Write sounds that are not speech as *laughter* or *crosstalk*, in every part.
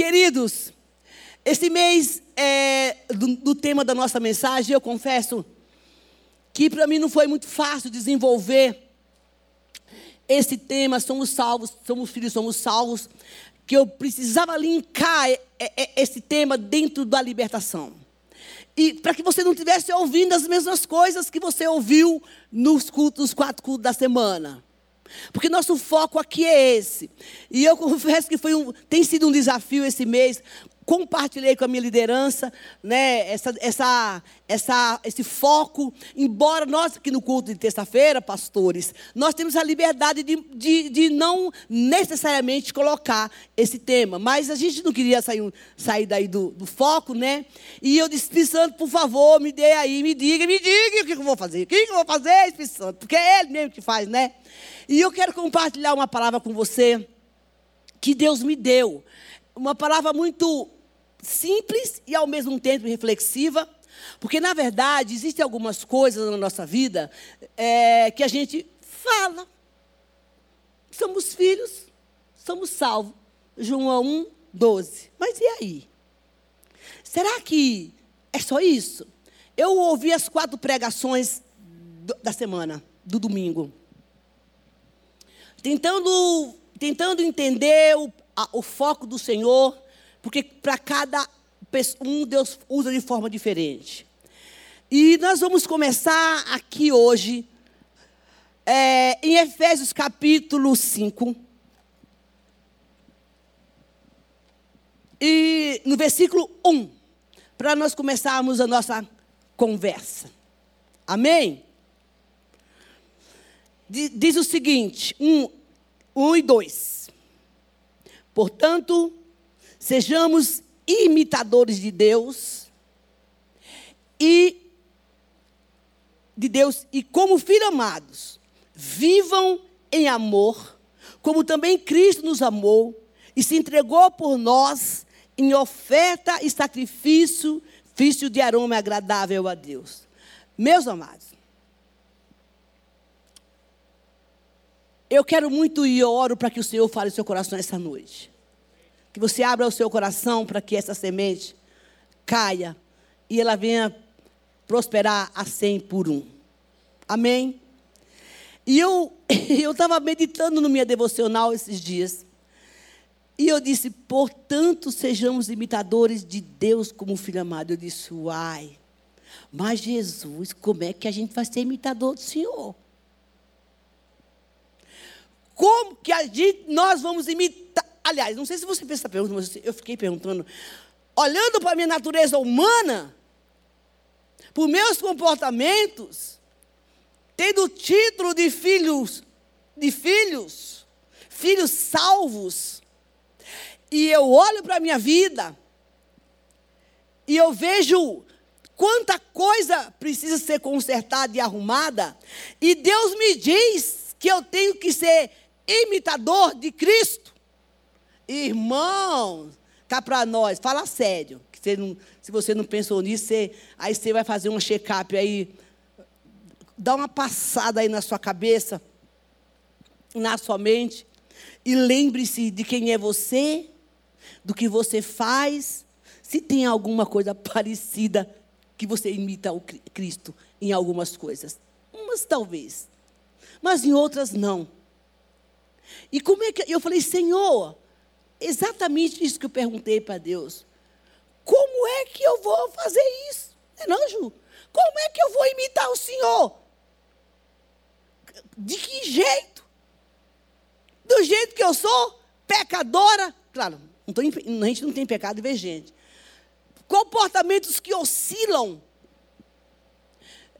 Queridos, esse mês é, do, do tema da nossa mensagem, eu confesso que para mim não foi muito fácil desenvolver esse tema, somos salvos, somos filhos, somos salvos, que eu precisava linkar esse tema dentro da libertação. E para que você não estivesse ouvindo as mesmas coisas que você ouviu nos cultos, nos quatro cultos da semana. Porque nosso foco aqui é esse. E eu *laughs* confesso que foi um, tem sido um desafio esse mês compartilhei com a minha liderança, né, essa, essa, essa, esse foco. Embora nós aqui no culto de terça-feira, pastores, nós temos a liberdade de, de, de, não necessariamente colocar esse tema, mas a gente não queria sair, sair daí do, do foco, né? E eu disse, Espírito Santo, por favor, me dê aí, me diga, me diga o que eu vou fazer, o que eu vou fazer, Espírito Santo, porque é Ele mesmo que faz, né? E eu quero compartilhar uma palavra com você que Deus me deu. Uma palavra muito simples e ao mesmo tempo reflexiva, porque na verdade existem algumas coisas na nossa vida é, que a gente fala. Somos filhos, somos salvos. João 1, 12. Mas e aí? Será que é só isso? Eu ouvi as quatro pregações da semana, do domingo. Tentando, tentando entender o, a, o foco do Senhor porque para cada um Deus usa de forma diferente. E nós vamos começar aqui hoje, é, em Efésios capítulo 5. E no versículo 1, para nós começarmos a nossa conversa. Amém? Diz o seguinte: 1 um, um e 2. Portanto, Sejamos imitadores de Deus e de Deus e como filhos amados, vivam em amor, como também Cristo nos amou e se entregou por nós em oferta e sacrifício, fício de aroma agradável a Deus. Meus amados, eu quero muito e oro para que o Senhor fale no seu coração essa noite. Que você abra o seu coração para que essa semente caia e ela venha prosperar a cem por um. Amém? E eu *laughs* eu estava meditando no minha devocional esses dias. E eu disse, portanto, sejamos imitadores de Deus como filho amado. Eu disse, uai, mas Jesus, como é que a gente vai ser imitador do Senhor? Como que a gente, nós vamos imitar? Aliás, não sei se você fez essa pergunta, mas eu fiquei perguntando. Olhando para a minha natureza humana, por meus comportamentos, tendo título de filhos, de filhos, filhos salvos, e eu olho para a minha vida, e eu vejo quanta coisa precisa ser consertada e arrumada, e Deus me diz que eu tenho que ser imitador de Cristo. Irmãos, cá para nós, fala sério. Que você não, se você não pensou nisso, você, aí você vai fazer um check-up aí. Dá uma passada aí na sua cabeça, na sua mente. E lembre-se de quem é você, do que você faz. Se tem alguma coisa *laughs* parecida que você imita o Cristo em algumas coisas. Umas talvez. Mas em outras não. E como é que. Eu falei, Senhor, exatamente isso que eu perguntei para Deus. Como é que eu vou fazer isso? É não, Ju? Como é que eu vou imitar o Senhor? De que jeito? Do jeito que eu sou, pecadora. Claro, tô, a gente não tem pecado e gente. Comportamentos que oscilam.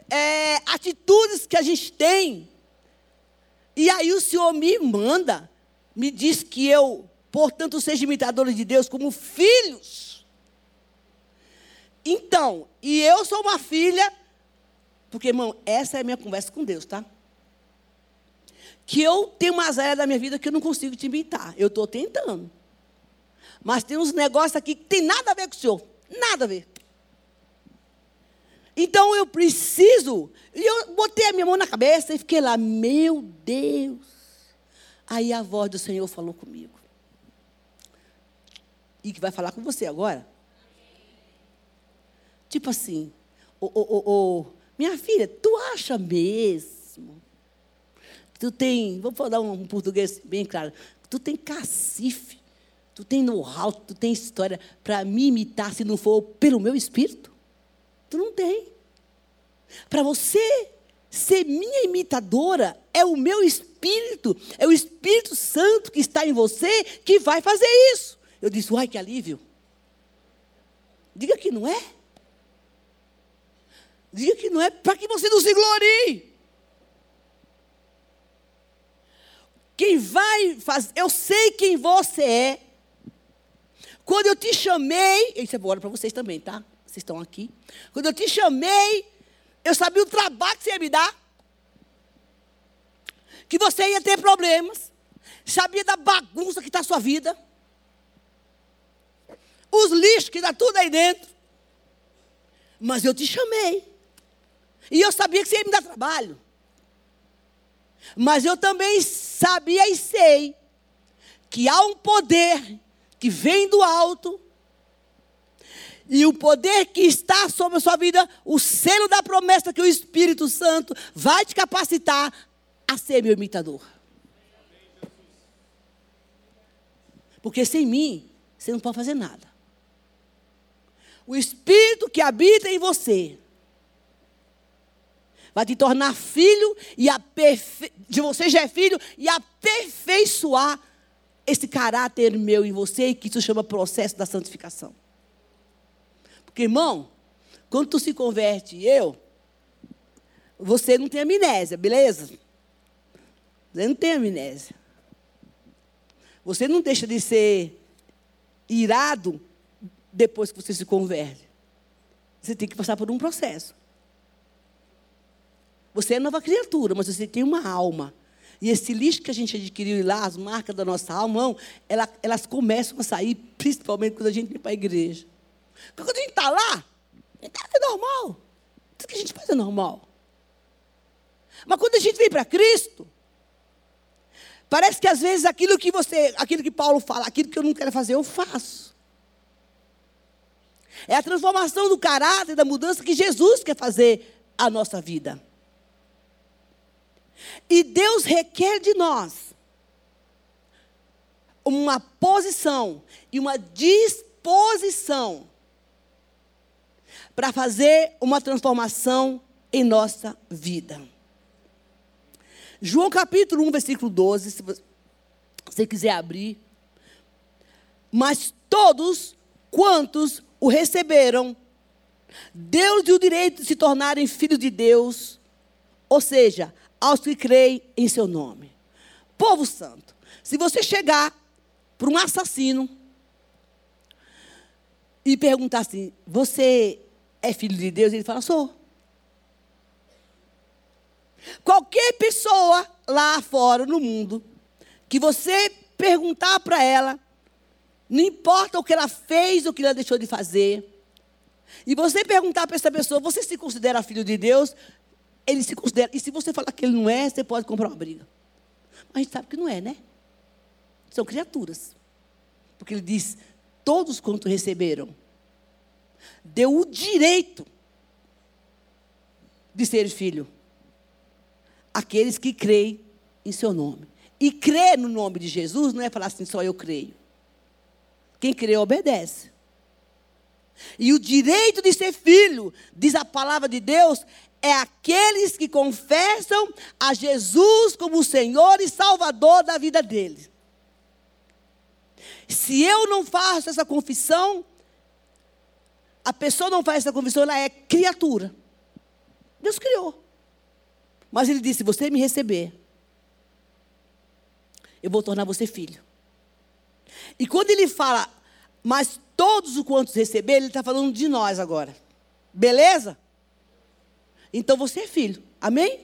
É, atitudes que a gente tem. E aí o Senhor me manda, me diz que eu Portanto, sejam imitadores de Deus como filhos. Então, e eu sou uma filha, porque, irmão, essa é a minha conversa com Deus, tá? Que eu tenho umas áreas da minha vida que eu não consigo te imitar. Eu estou tentando. Mas tem uns negócios aqui que tem nada a ver com o senhor. Nada a ver. Então eu preciso. E eu botei a minha mão na cabeça e fiquei lá, meu Deus. Aí a voz do Senhor falou comigo. E que vai falar com você agora. Tipo assim, ô, ô, ô, minha filha, tu acha mesmo? Tu tem, vou falar um português bem claro, tu tem cacife, tu tem know-how, tu tem história para me imitar se não for pelo meu espírito? Tu não tem. Para você ser minha imitadora, é o meu espírito, é o Espírito Santo que está em você que vai fazer isso. Eu disse, uai, que alívio. Diga que não é. Diga que não é para que você não se glorie. Quem vai fazer, eu sei quem você é. Quando eu te chamei, isso é agora para vocês também, tá? Vocês estão aqui. Quando eu te chamei, eu sabia o trabalho que você ia me dar. Que você ia ter problemas. Sabia da bagunça que está a sua vida. Os lixos que está tudo aí dentro. Mas eu te chamei. E eu sabia que você ia me dar trabalho. Mas eu também sabia e sei que há um poder que vem do alto. E o poder que está sobre a sua vida, o selo da promessa que o Espírito Santo vai te capacitar a ser meu imitador. Porque sem mim, você não pode fazer nada. O Espírito que habita em você vai te tornar filho e aperfe... de você já é filho e aperfeiçoar esse caráter meu em você, que isso chama processo da santificação. Porque, irmão, quando tu se converte, eu, você não tem amnésia, beleza? Você não tem amnésia. Você não deixa de ser irado depois que você se converte. Você tem que passar por um processo. Você é nova criatura, mas você tem uma alma. E esse lixo que a gente adquiriu lá, as marcas da nossa alma, elas, começam a sair, principalmente quando a gente vem para a igreja. Porque quando a gente está lá, é normal. Tudo que a gente faz é normal. Mas quando a gente vem para Cristo, parece que às vezes aquilo que você, aquilo que Paulo fala, aquilo que eu não quero fazer, eu faço. É a transformação do caráter, da mudança que Jesus quer fazer a nossa vida. E Deus requer de nós uma posição e uma disposição para fazer uma transformação em nossa vida. João capítulo 1, versículo 12, se você quiser abrir. Mas todos quantos o receberam, deu-lhe o direito de se tornarem filhos de Deus, ou seja, aos que creem em seu nome. Povo santo, se você chegar para um assassino e perguntar assim: Você é filho de Deus? Ele fala: Sou. Qualquer pessoa lá fora no mundo que você perguntar para ela, não importa o que ela fez o que ela deixou de fazer, e você perguntar para essa pessoa: Você se considera filho de Deus? ele se considera. E se você falar que ele não é, você pode comprar uma briga. Mas a gente sabe que não é, né? São criaturas. Porque ele diz: todos quanto receberam, deu o direito de ser filho. Aqueles que creem em seu nome. E crer no nome de Jesus não é falar assim, só eu creio. Quem crê obedece. E o direito de ser filho, diz a palavra de Deus, é aqueles que confessam a Jesus como Senhor e Salvador da vida deles. Se eu não faço essa confissão, a pessoa não faz essa confissão, ela é criatura. Deus criou. Mas ele disse: você me receber, eu vou tornar você filho. E quando ele fala, mas todos os quantos receber, ele está falando de nós agora. Beleza? Então você é filho. Amém?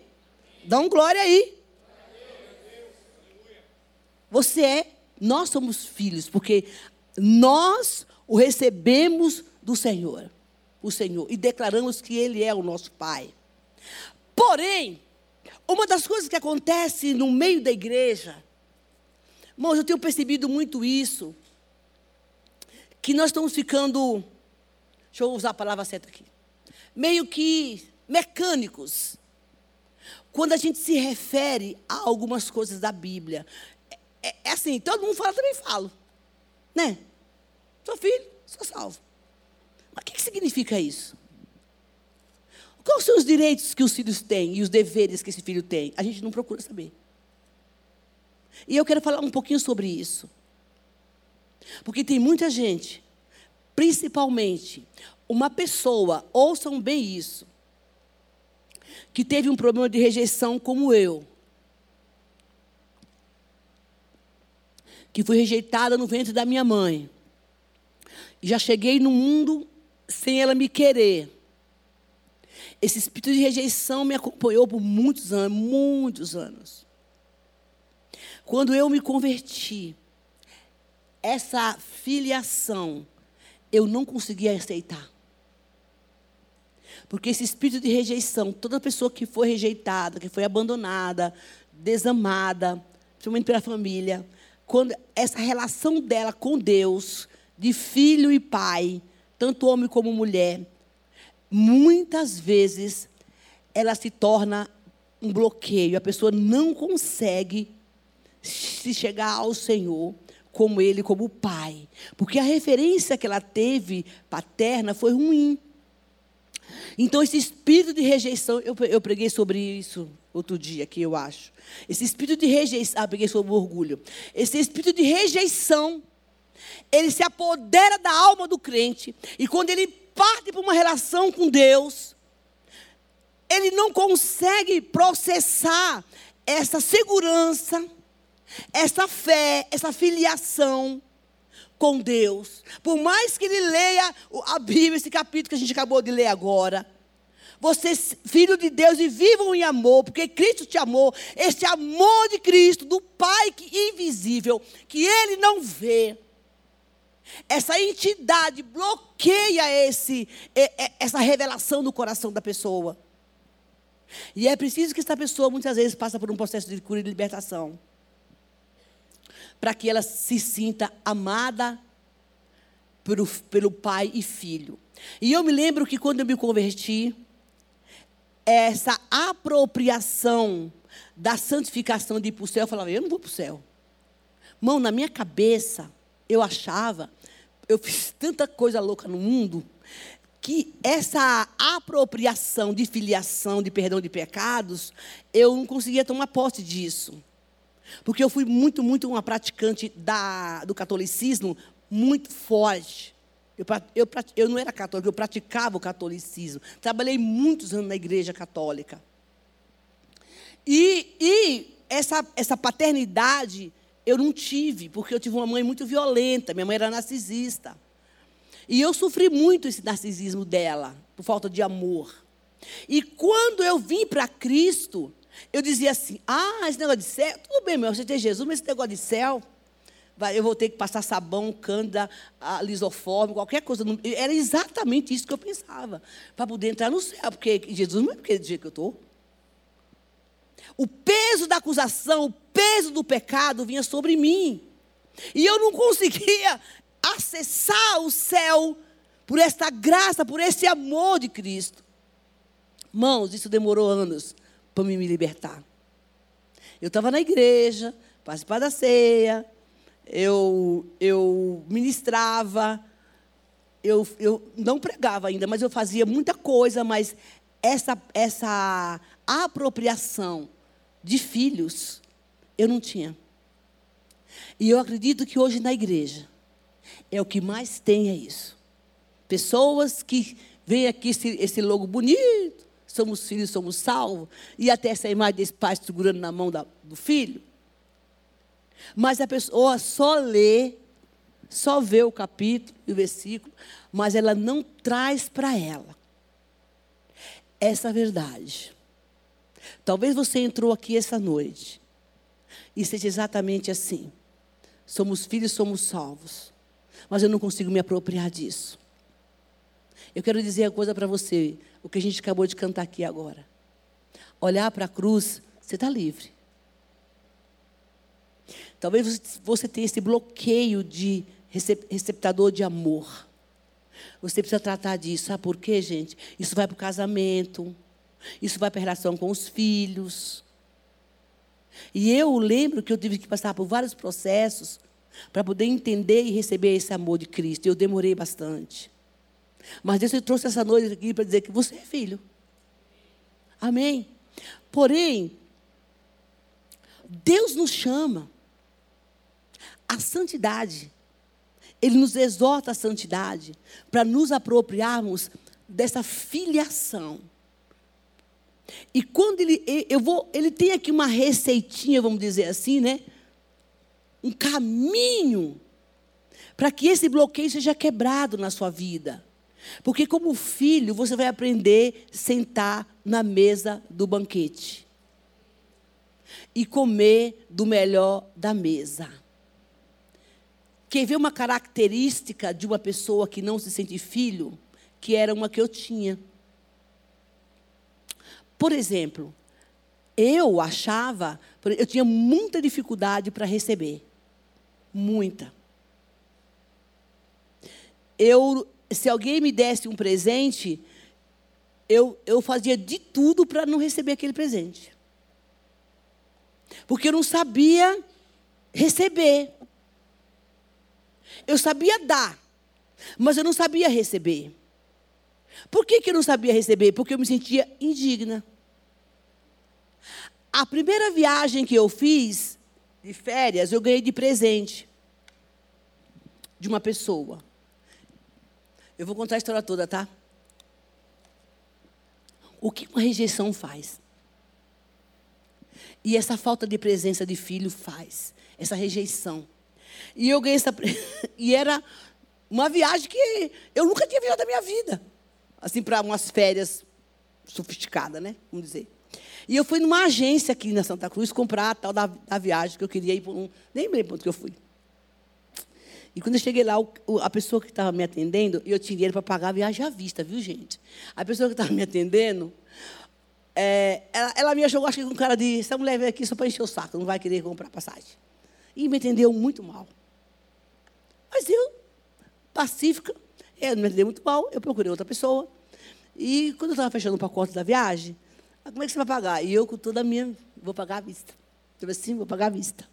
Dá um glória aí. Você é, nós somos filhos, porque nós o recebemos do Senhor, o Senhor, e declaramos que Ele é o nosso Pai. Porém, uma das coisas que acontece no meio da igreja, irmãos, eu tenho percebido muito isso, que nós estamos ficando, deixa eu usar a palavra certa aqui, meio que mecânicos. Quando a gente se refere a algumas coisas da Bíblia. É, é assim, todo mundo fala, também falo. Né? Sou filho, sou salvo. Mas o que, que significa isso? Quais são os direitos que os filhos têm e os deveres que esse filho tem? A gente não procura saber. E eu quero falar um pouquinho sobre isso. Porque tem muita gente, principalmente uma pessoa, ouçam bem isso, que teve um problema de rejeição como eu. Que fui rejeitada no ventre da minha mãe. Já cheguei no mundo sem ela me querer. Esse espírito de rejeição me acompanhou por muitos anos, muitos anos. Quando eu me converti, essa filiação eu não conseguia aceitar. Porque esse espírito de rejeição, toda pessoa que foi rejeitada, que foi abandonada, desamada, principalmente pela família, quando essa relação dela com Deus, de filho e pai, tanto homem como mulher, muitas vezes ela se torna um bloqueio. A pessoa não consegue se chegar ao Senhor como ele, como pai. Porque a referência que ela teve paterna foi ruim. Então, esse espírito de rejeição, eu, eu preguei sobre isso outro dia aqui, eu acho. Esse espírito de rejeição, ah, preguei sobre orgulho. Esse espírito de rejeição, ele se apodera da alma do crente. E quando ele parte para uma relação com Deus, ele não consegue processar essa segurança, essa fé, essa filiação com Deus. Por mais que ele leia a Bíblia, esse capítulo que a gente acabou de ler agora. Vocês, filho de Deus, e vivam em amor, porque Cristo te amou. Este amor de Cristo, do Pai que invisível, que ele não vê essa entidade bloqueia esse, essa revelação no coração da pessoa. E é preciso que essa pessoa muitas vezes passe por um processo de cura e de libertação. Para que ela se sinta amada pelo, pelo pai e filho. E eu me lembro que quando eu me converti, essa apropriação da santificação de ir para o céu, eu falava, eu não vou para o céu. Mão, na minha cabeça, eu achava, eu fiz tanta coisa louca no mundo, que essa apropriação de filiação, de perdão de pecados, eu não conseguia tomar posse disso. Porque eu fui muito, muito uma praticante da, do catolicismo muito forte. Eu, eu, eu não era católica, eu praticava o catolicismo. Trabalhei muitos anos na igreja católica. E, e essa, essa paternidade eu não tive, porque eu tive uma mãe muito violenta, minha mãe era narcisista. E eu sofri muito esse narcisismo dela, por falta de amor. E quando eu vim para Cristo, eu dizia assim: ah, esse negócio de céu, tudo bem, meu, você tem Jesus, mas esse negócio de céu, eu vou ter que passar sabão, cândida, lisoforme, qualquer coisa. Era exatamente isso que eu pensava, para poder entrar no céu, porque Jesus não é porque jeito que eu estou. O peso da acusação, o peso do pecado vinha sobre mim. E eu não conseguia *laughs* acessar o céu por esta graça, por esse amor de Cristo. Mãos, isso demorou anos para me libertar. Eu estava na igreja, participava da ceia, eu, eu ministrava, eu, eu não pregava ainda, mas eu fazia muita coisa, mas essa, essa apropriação de filhos, eu não tinha. E eu acredito que hoje na igreja é o que mais tem é isso. Pessoas que veem aqui esse, esse logo bonito, somos filhos, somos salvos, e até essa imagem desse pai segurando na mão da, do filho. Mas a pessoa só lê, só vê o capítulo e o versículo, mas ela não traz para ela essa verdade. Talvez você entrou aqui essa noite e seja exatamente assim. Somos filhos, somos salvos. Mas eu não consigo me apropriar disso. Eu quero dizer uma coisa para você, o que a gente acabou de cantar aqui agora. Olhar para a cruz, você está livre. Talvez você tenha esse bloqueio de receptador de amor. Você precisa tratar disso. Sabe por quê, gente? Isso vai para o casamento. Isso vai para a relação com os filhos. E eu lembro que eu tive que passar por vários processos para poder entender e receber esse amor de Cristo. Eu demorei bastante. Mas Deus trouxe essa noite aqui para dizer que você é filho. Amém? Porém, Deus nos chama à santidade. Ele nos exorta à santidade para nos apropriarmos dessa filiação. E quando ele, eu vou, ele tem aqui uma receitinha, vamos dizer assim, né? Um caminho para que esse bloqueio seja quebrado na sua vida. Porque como filho, você vai aprender a sentar na mesa do banquete e comer do melhor da mesa. Quer ver uma característica de uma pessoa que não se sente filho? Que era uma que eu tinha. Por exemplo, eu achava, eu tinha muita dificuldade para receber. Muita. Eu, se alguém me desse um presente, eu, eu fazia de tudo para não receber aquele presente. Porque eu não sabia receber. Eu sabia dar, mas eu não sabia receber. Por que, que eu não sabia receber? Porque eu me sentia indigna. A primeira viagem que eu fiz de férias, eu ganhei de presente de uma pessoa. Eu vou contar a história toda, tá? O que uma rejeição faz? E essa falta de presença de filho faz, essa rejeição. E eu ganhei essa. *laughs* e era uma viagem que eu nunca tinha viajado na minha vida assim, para umas férias sofisticadas, né? Vamos dizer. E eu fui numa agência aqui na Santa Cruz comprar a tal da, da viagem que eu queria ir por um. Nem lembro onde que eu fui. E quando eu cheguei lá, a pessoa que estava me atendendo, eu tinha dinheiro para pagar a viagem à vista, viu, gente? A pessoa que estava me atendendo, é, ela, ela, me achou, acho que com cara de. Essa mulher veio aqui só para encher o saco, não vai querer comprar passagem. E me entendeu muito mal. Mas eu, pacífica, não me entendeu muito mal, eu procurei outra pessoa. E quando eu estava fechando o pacote da viagem, ah, como é que você vai pagar? E eu, com toda a minha, vou pagar à vista. Eu assim, vou pagar à vista.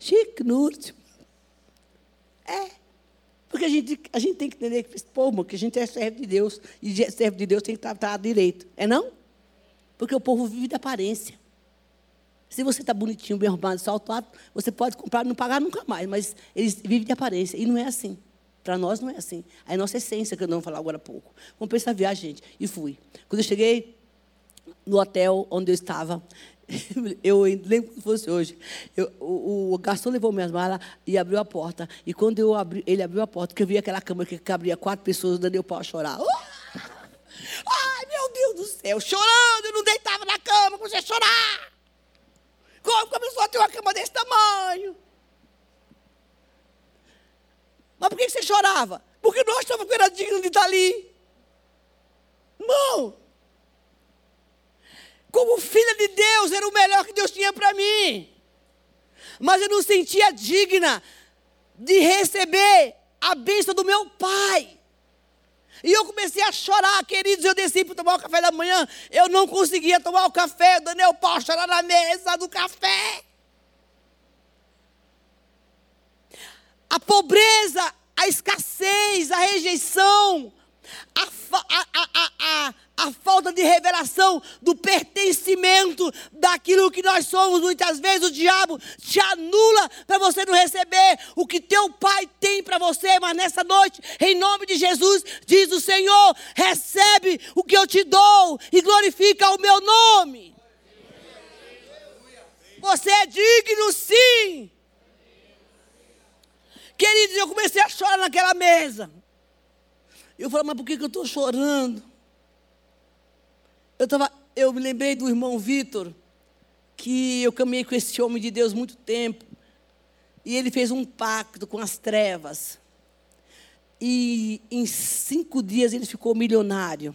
Chique, no último. É. Porque a gente, a gente tem que entender que, pô, que a gente é servo de Deus. E servo de Deus tem que tratar direito. É não? Porque o povo vive de aparência. Se você está bonitinho, bem arrumado, salto alto, você pode comprar e não pagar nunca mais. Mas eles vivem de aparência. E não é assim. Para nós não é assim. É a nossa essência que eu não vou falar agora há pouco. Comprei essa viagem, gente, e fui. Quando eu cheguei no hotel onde eu estava, *laughs* eu lembro que fosse hoje. Eu, o, o, garçom levou minhas malas e abriu a porta. E quando eu abri, ele abriu a porta, que eu vi aquela cama que cabria quatro pessoas, dando eu para chorar. Uh! Ai, meu Deus do céu, chorando, eu não deitava na cama, comecei a chorar. Como começou a ter uma cama desse tamanho? Mas por que você chorava? Porque nós estávamos digno de estar ali. Irmão, como filha de Deus, era o melhor que Deus tinha para mim. Mas eu não sentia digna de receber a bênção do meu pai. E eu comecei a chorar, queridos. Eu desci para tomar o café da manhã. Eu não conseguia tomar o café. O Daniel Paulo chorar na mesa do café. a pobreza, a escassez, a rejeição, a, a, a, a, a falta de revelação do pertencimento daquilo que nós somos. Muitas vezes o diabo te anula para você não receber o que teu pai tem para você. Mas nessa noite, em nome de Jesus, diz o Senhor: recebe o que eu te dou e glorifica o meu nome. Você é digno, sim. Queridos, eu comecei a chorar naquela mesa. Eu falei, mas por que, que eu estou chorando? Eu, tava, eu me lembrei do irmão Vitor, que eu caminhei com esse homem de Deus muito tempo. E ele fez um pacto com as trevas. E em cinco dias ele ficou milionário.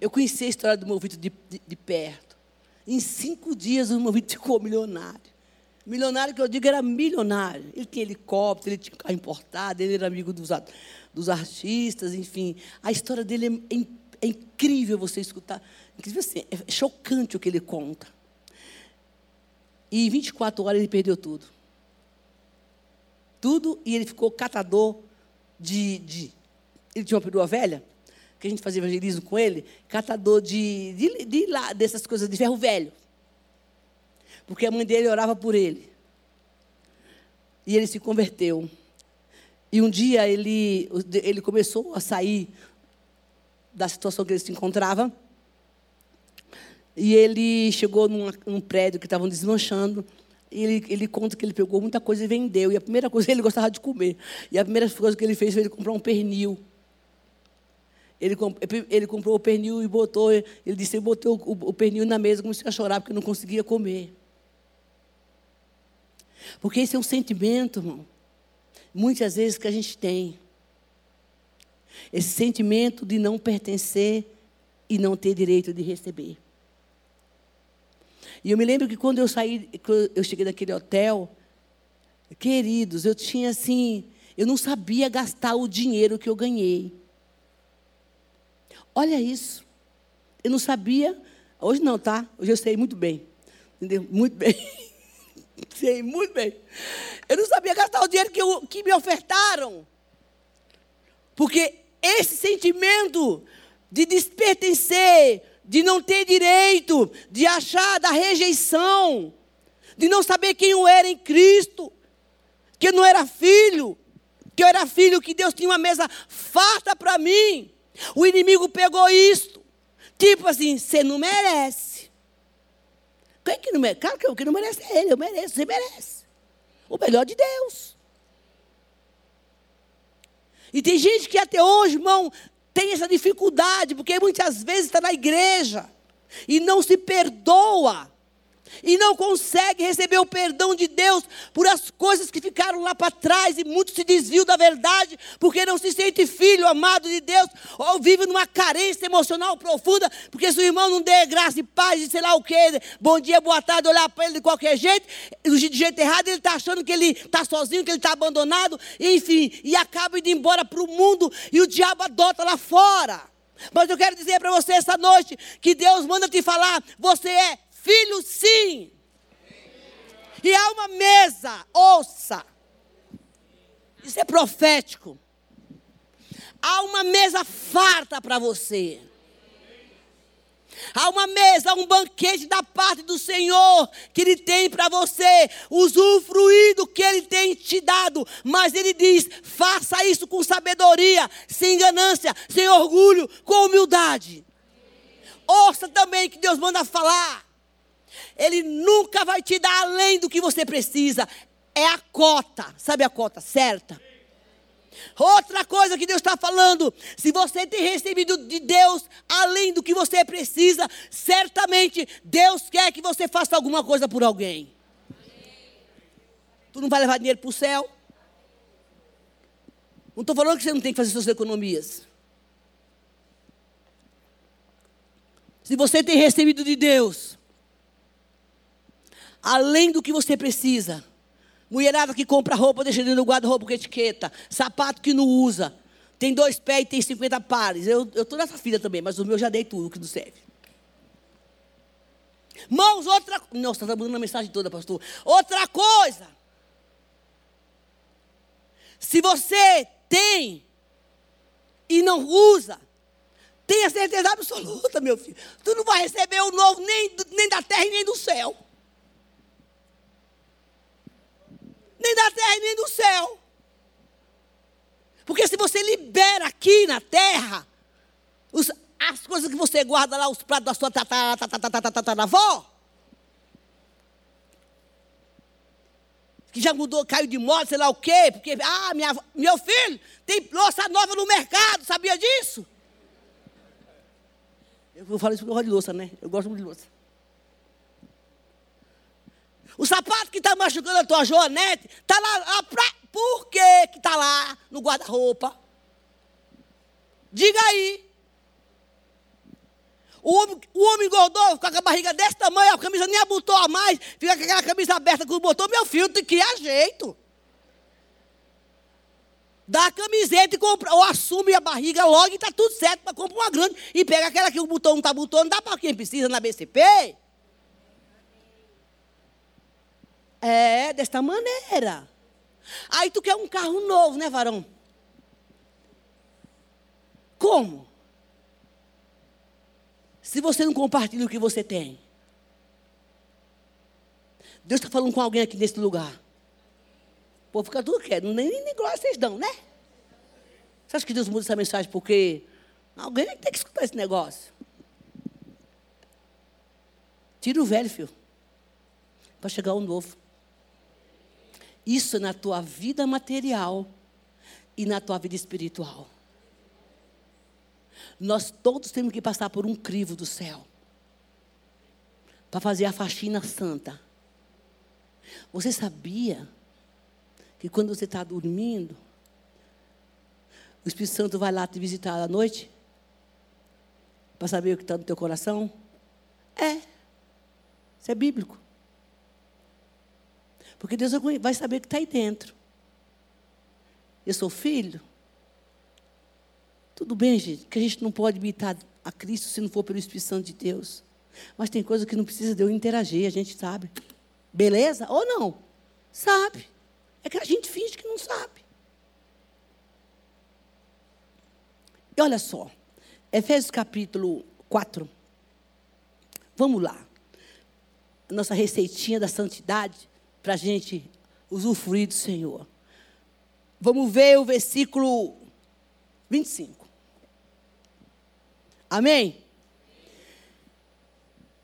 Eu conheci a história do irmão Vitor de, de, de perto. Em cinco dias o irmão Vitor ficou milionário. Milionário que eu digo era milionário. Ele tinha helicóptero, ele tinha carro importado, ele era amigo dos, dos artistas, enfim. A história dele é, é, é incrível você escutar. Incrível assim, é chocante o que ele conta. E em 24 horas ele perdeu tudo. Tudo, e ele ficou catador de. de ele tinha uma perua velha, que a gente fazia evangelismo com ele, catador de, de, de, de dessas coisas de ferro velho porque a mãe dele orava por ele. E ele se converteu. E um dia ele, ele começou a sair da situação que ele se encontrava. E ele chegou num, prédio que estavam desmanchando. E ele, ele conta que ele pegou muita coisa e vendeu. E a primeira coisa *laughs* ele gostava de comer. E a primeira coisa que ele fez foi ele comprar um pernil. Ele, ele comprou o pernil e botou. Ele disse: Eu botei o, o, o pernil na mesa, comecei a chorar porque não conseguia comer. Porque esse é um sentimento, irmão, muitas vezes que a gente tem. Esse sentimento de não pertencer e não ter direito de receber. E eu me lembro que quando eu saí, quando eu cheguei daquele hotel, queridos, eu tinha assim, eu não sabia gastar o dinheiro que eu ganhei. Olha isso. Eu não sabia, hoje não, tá? Hoje eu sei muito bem. Entendeu? Muito bem. *laughs* Sei muito bem. Eu não sabia gastar o dinheiro que, eu, que me ofertaram. Porque esse sentimento de despertencer, de não ter direito, de achar da rejeição, de não saber quem eu era em Cristo, que eu não era filho, que eu era filho, que Deus tinha uma mesa farta para mim. O inimigo pegou isto. Tipo assim, você não merece. Quem que não merece? Claro que o que não merece é ele, eu mereço, você merece. O melhor de Deus. E tem gente que até hoje, irmão, tem essa dificuldade, porque muitas vezes está na igreja e não se perdoa e não consegue receber o perdão de Deus por as coisas que ficaram lá para trás e muitos se desviam da verdade porque não se sente filho amado de Deus ou vive numa carência emocional profunda porque se o irmão não der graça e paz e sei lá o que, bom dia, boa tarde, olhar para ele de qualquer jeito, do jeito errado, ele está achando que ele está sozinho, que ele está abandonado, enfim, e acaba indo embora para o mundo e o diabo adota lá fora. Mas eu quero dizer para você essa noite que Deus manda te falar: você é filho, sim. E há uma mesa, ouça. Isso é profético. Há uma mesa farta para você. Há uma mesa, um banquete da parte do Senhor que Ele tem para você, usufruir do que Ele tem te dado. Mas Ele diz: faça isso com sabedoria, sem ganância, sem orgulho, com humildade. Ouça também que Deus manda falar. Ele nunca vai te dar além do que você precisa. É a cota, sabe a cota certa? Outra coisa que Deus está falando: se você tem recebido de Deus além do que você precisa, certamente Deus quer que você faça alguma coisa por alguém. Tu não vai levar dinheiro para o céu? Não estou falando que você não tem que fazer suas economias. Se você tem recebido de Deus, além do que você precisa. Mulherada que compra roupa, deixa dentro do guarda-roupa com etiqueta. Sapato que não usa. Tem dois pés e tem 50 pares. Eu estou nessa fila também, mas o meu já dei tudo que não serve. Mãos, outra. Nossa, está mandando a mensagem toda, pastor. Outra coisa. Se você tem e não usa, tenha certeza absoluta, meu filho. Tu não vai receber o novo nem, nem da terra e nem do céu. Nem da terra e nem do céu. Porque se você libera aqui na terra os, as coisas que você guarda lá, os pratos da sua tataravó, que já mudou, caiu de moda, sei lá o quê, porque, ah, minha, meu filho tem louça nova no mercado, sabia disso? Eu falo isso porque eu gosto de louça, né? Eu gosto muito de louça. O sapato que está machucando a tua joanete, está lá, lá pra, por que está lá no guarda-roupa? Diga aí. O homem, o homem engordou, com a barriga desse tamanho, a camisa nem abutou a mais, fica com aquela camisa aberta o botão, meu filho, tem que ir jeito. Dá a camiseta e compra, ou assume a barriga logo e está tudo certo para comprar uma grande. E pega aquela que o botão não está botando, dá para quem precisa na BCP. É, desta maneira. Aí tu quer um carro novo, né, varão? Como? Se você não compartilha o que você tem. Deus está falando com alguém aqui nesse lugar. Pô, fica tudo quieto. Nem, nem glória vocês dão, né? Você acha que Deus muda essa mensagem porque alguém tem que escutar esse negócio? Tira o velho, filho. Para chegar o novo. Isso na tua vida material e na tua vida espiritual. Nós todos temos que passar por um crivo do céu para fazer a faxina santa. Você sabia que quando você está dormindo, o Espírito Santo vai lá te visitar à noite? Para saber o que está no teu coração? É. Isso é bíblico. Porque Deus vai saber o que está aí dentro. Eu sou filho. Tudo bem, gente, que a gente não pode imitar a Cristo se não for pelo Espírito Santo de Deus. Mas tem coisa que não precisa de eu interagir, a gente sabe. Beleza? Ou não? Sabe. É que a gente finge que não sabe. E olha só, Efésios capítulo 4. Vamos lá. Nossa receitinha da santidade para a gente usufruir do Senhor. Vamos ver o versículo 25. Amém?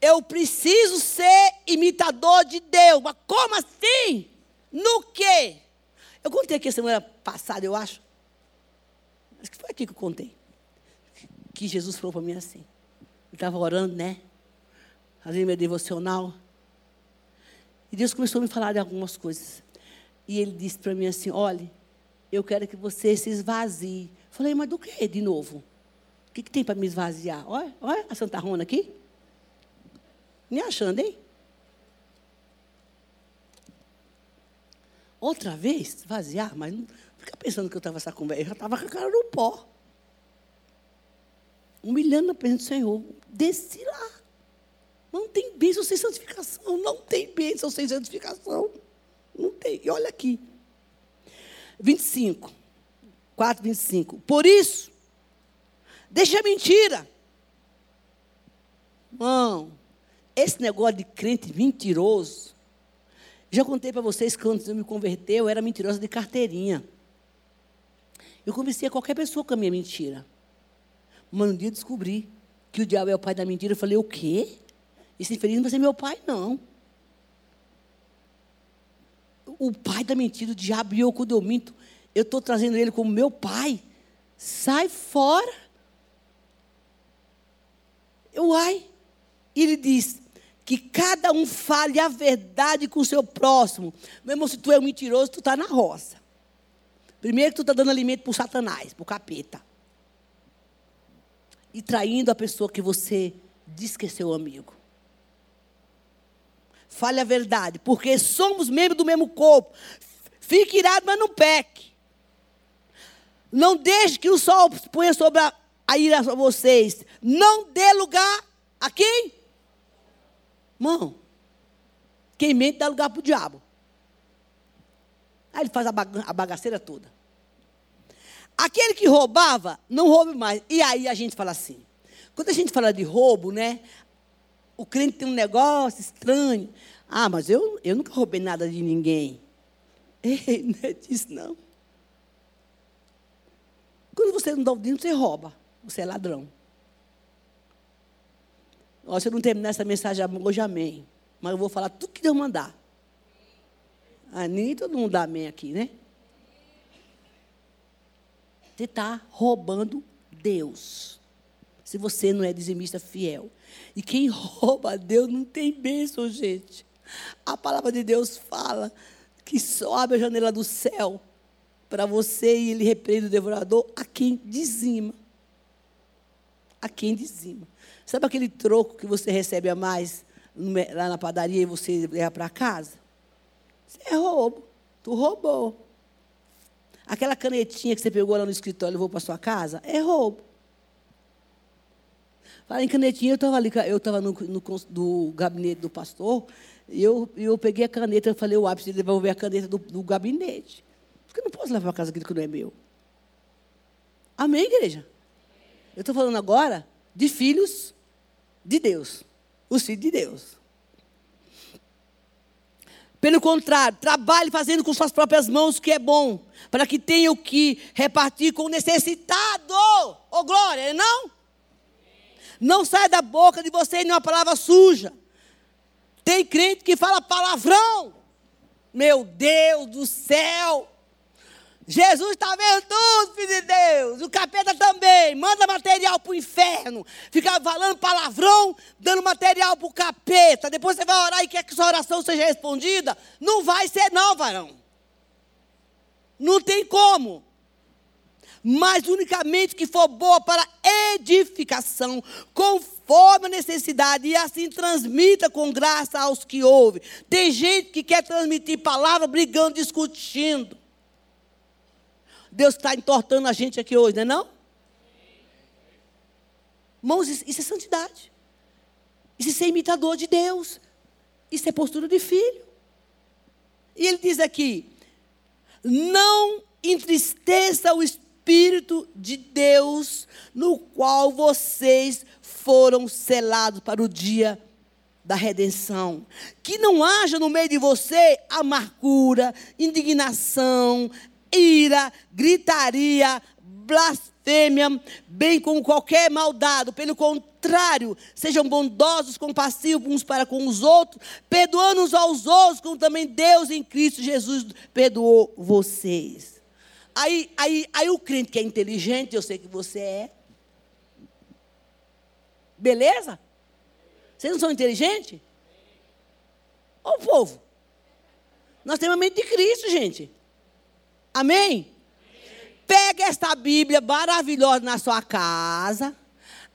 Eu preciso ser imitador de Deus. Mas como assim? No quê? Eu contei aqui semana passada, eu acho. Acho que foi aqui que eu contei. Que Jesus falou para mim assim. Eu estava orando, né? Fazendo meu devocional. E Deus começou a me falar de algumas coisas. E Ele disse para mim assim: olhe, eu quero que você se esvazie. Falei, mas do que de novo? O que, que tem para me esvaziar? Olha, olha a Santa Rona aqui. Me achando, hein? Outra vez, esvaziar, mas não fica pensando que eu estava essa conversa. Eu já estava com a cara no pó. Humilhando na presença do Senhor. Desci lá. Não tem bênção sem santificação. Não tem bênção sem santificação. Não tem. E olha aqui. 25. 4, 25. Por isso, deixa a mentira. Irmão, esse negócio de crente mentiroso. Já contei para vocês que quando eu me converteu, eu era mentirosa de carteirinha. Eu convencia qualquer pessoa com a minha mentira. Mas um dia eu descobri que o diabo é o pai da mentira. Eu falei, o quê? Esse infeliz não vai ser meu pai, não. O pai da mentira, o diabo, e eu, quando eu minto, eu estou trazendo ele como meu pai. Sai fora. Eu, ai. Ele diz que cada um fale a verdade com o seu próximo. Meu irmão, se tu é um mentiroso, tu está na roça. Primeiro que tu está dando alimento para o satanás, para o capeta. E traindo a pessoa que você diz que é seu amigo. Fale a verdade, porque somos membros do mesmo corpo. Fique irado, mas não peque. Não deixe que o sol ponha sobre a, a ira sobre vocês. Não dê lugar a quem? Mão. Quem mente dá lugar para o diabo. Aí ele faz a, a bagaceira toda. Aquele que roubava, não roube mais. E aí a gente fala assim. Quando a gente fala de roubo, né? O crente tem um negócio estranho. Ah, mas eu, eu nunca roubei nada de ninguém. *laughs* Ei, não é disso não. Quando você não dá o dinheiro, você rouba. Você é ladrão. Ó, se eu não terminar essa mensagem hoje, amém. Mas eu vou falar tudo que Deus mandar. Ah, nem todo mundo dá amém aqui, né? Você está roubando Deus se você não é dizimista fiel. E quem *laughs* rouba a Deus não tem bênção, gente. A palavra de Deus fala que só abre a janela do céu para você e ele repreende o devorador a quem dizima. a quem dizima. Sabe aquele troco que você recebe a mais lá na padaria e você leva para casa? Isso é roubo. Tu roubou. Aquela canetinha que você pegou lá no escritório e levou para sua casa, é roubo. Fala em canetinha, eu estava ali, eu estava no, no, gabinete do pastor, e eu, eu peguei a caneta, eu falei, o ápice de a caneta do, do gabinete. Porque eu não posso levar para casa aquilo que não é meu. Amém, igreja? Eu estou falando agora de filhos de Deus. Os filhos de Deus. Pelo contrário, trabalhe fazendo com suas próprias mãos o que é bom, para que tenha o que repartir com o necessitado. Ô oh, glória, não? Não sai da boca de você nenhuma palavra suja. Tem crente que fala palavrão. Meu Deus do céu. Jesus está vendo tudo, filho de Deus. O capeta também. Manda material para o inferno. Fica falando palavrão, dando material para o capeta. Depois você vai orar e quer que sua oração seja respondida. Não vai ser, não, varão. Não tem como. Mas unicamente que for boa para edificação, conforme a necessidade, e assim transmita com graça aos que ouvem. Tem gente que quer transmitir palavra brigando, discutindo. Deus está entortando a gente aqui hoje, não é não? Irmãos, isso é santidade. Isso é ser imitador de Deus. Isso é postura de filho. E ele diz aqui: não entristeça o Espírito de Deus, no qual vocês foram selados para o dia da redenção. Que não haja no meio de você amargura, indignação, ira, gritaria, blasfêmia, bem como qualquer maldade. Pelo contrário, sejam bondosos, compassivos uns para com os outros, perdoando uns aos outros, como também Deus em Cristo Jesus perdoou vocês. Aí, aí, aí o crente que é inteligente, eu sei que você é. Beleza? Vocês não são inteligentes? Ô povo, nós temos a mente de Cristo, gente. Amém? Pega esta Bíblia maravilhosa na sua casa.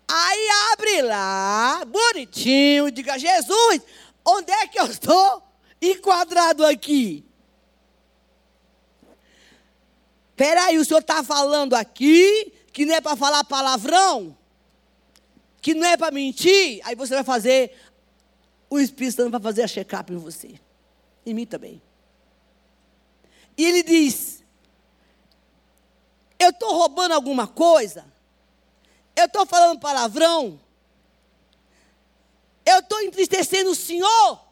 Aí abre lá, bonitinho, diga: Jesus, onde é que eu estou enquadrado aqui? Peraí, o senhor está falando aqui que não é para falar palavrão? Que não é para mentir? Aí você vai fazer, o Espírito Santo vai fazer a check-up em você. Em mim também. E ele diz: eu estou roubando alguma coisa? Eu estou falando palavrão? Eu estou entristecendo o Senhor?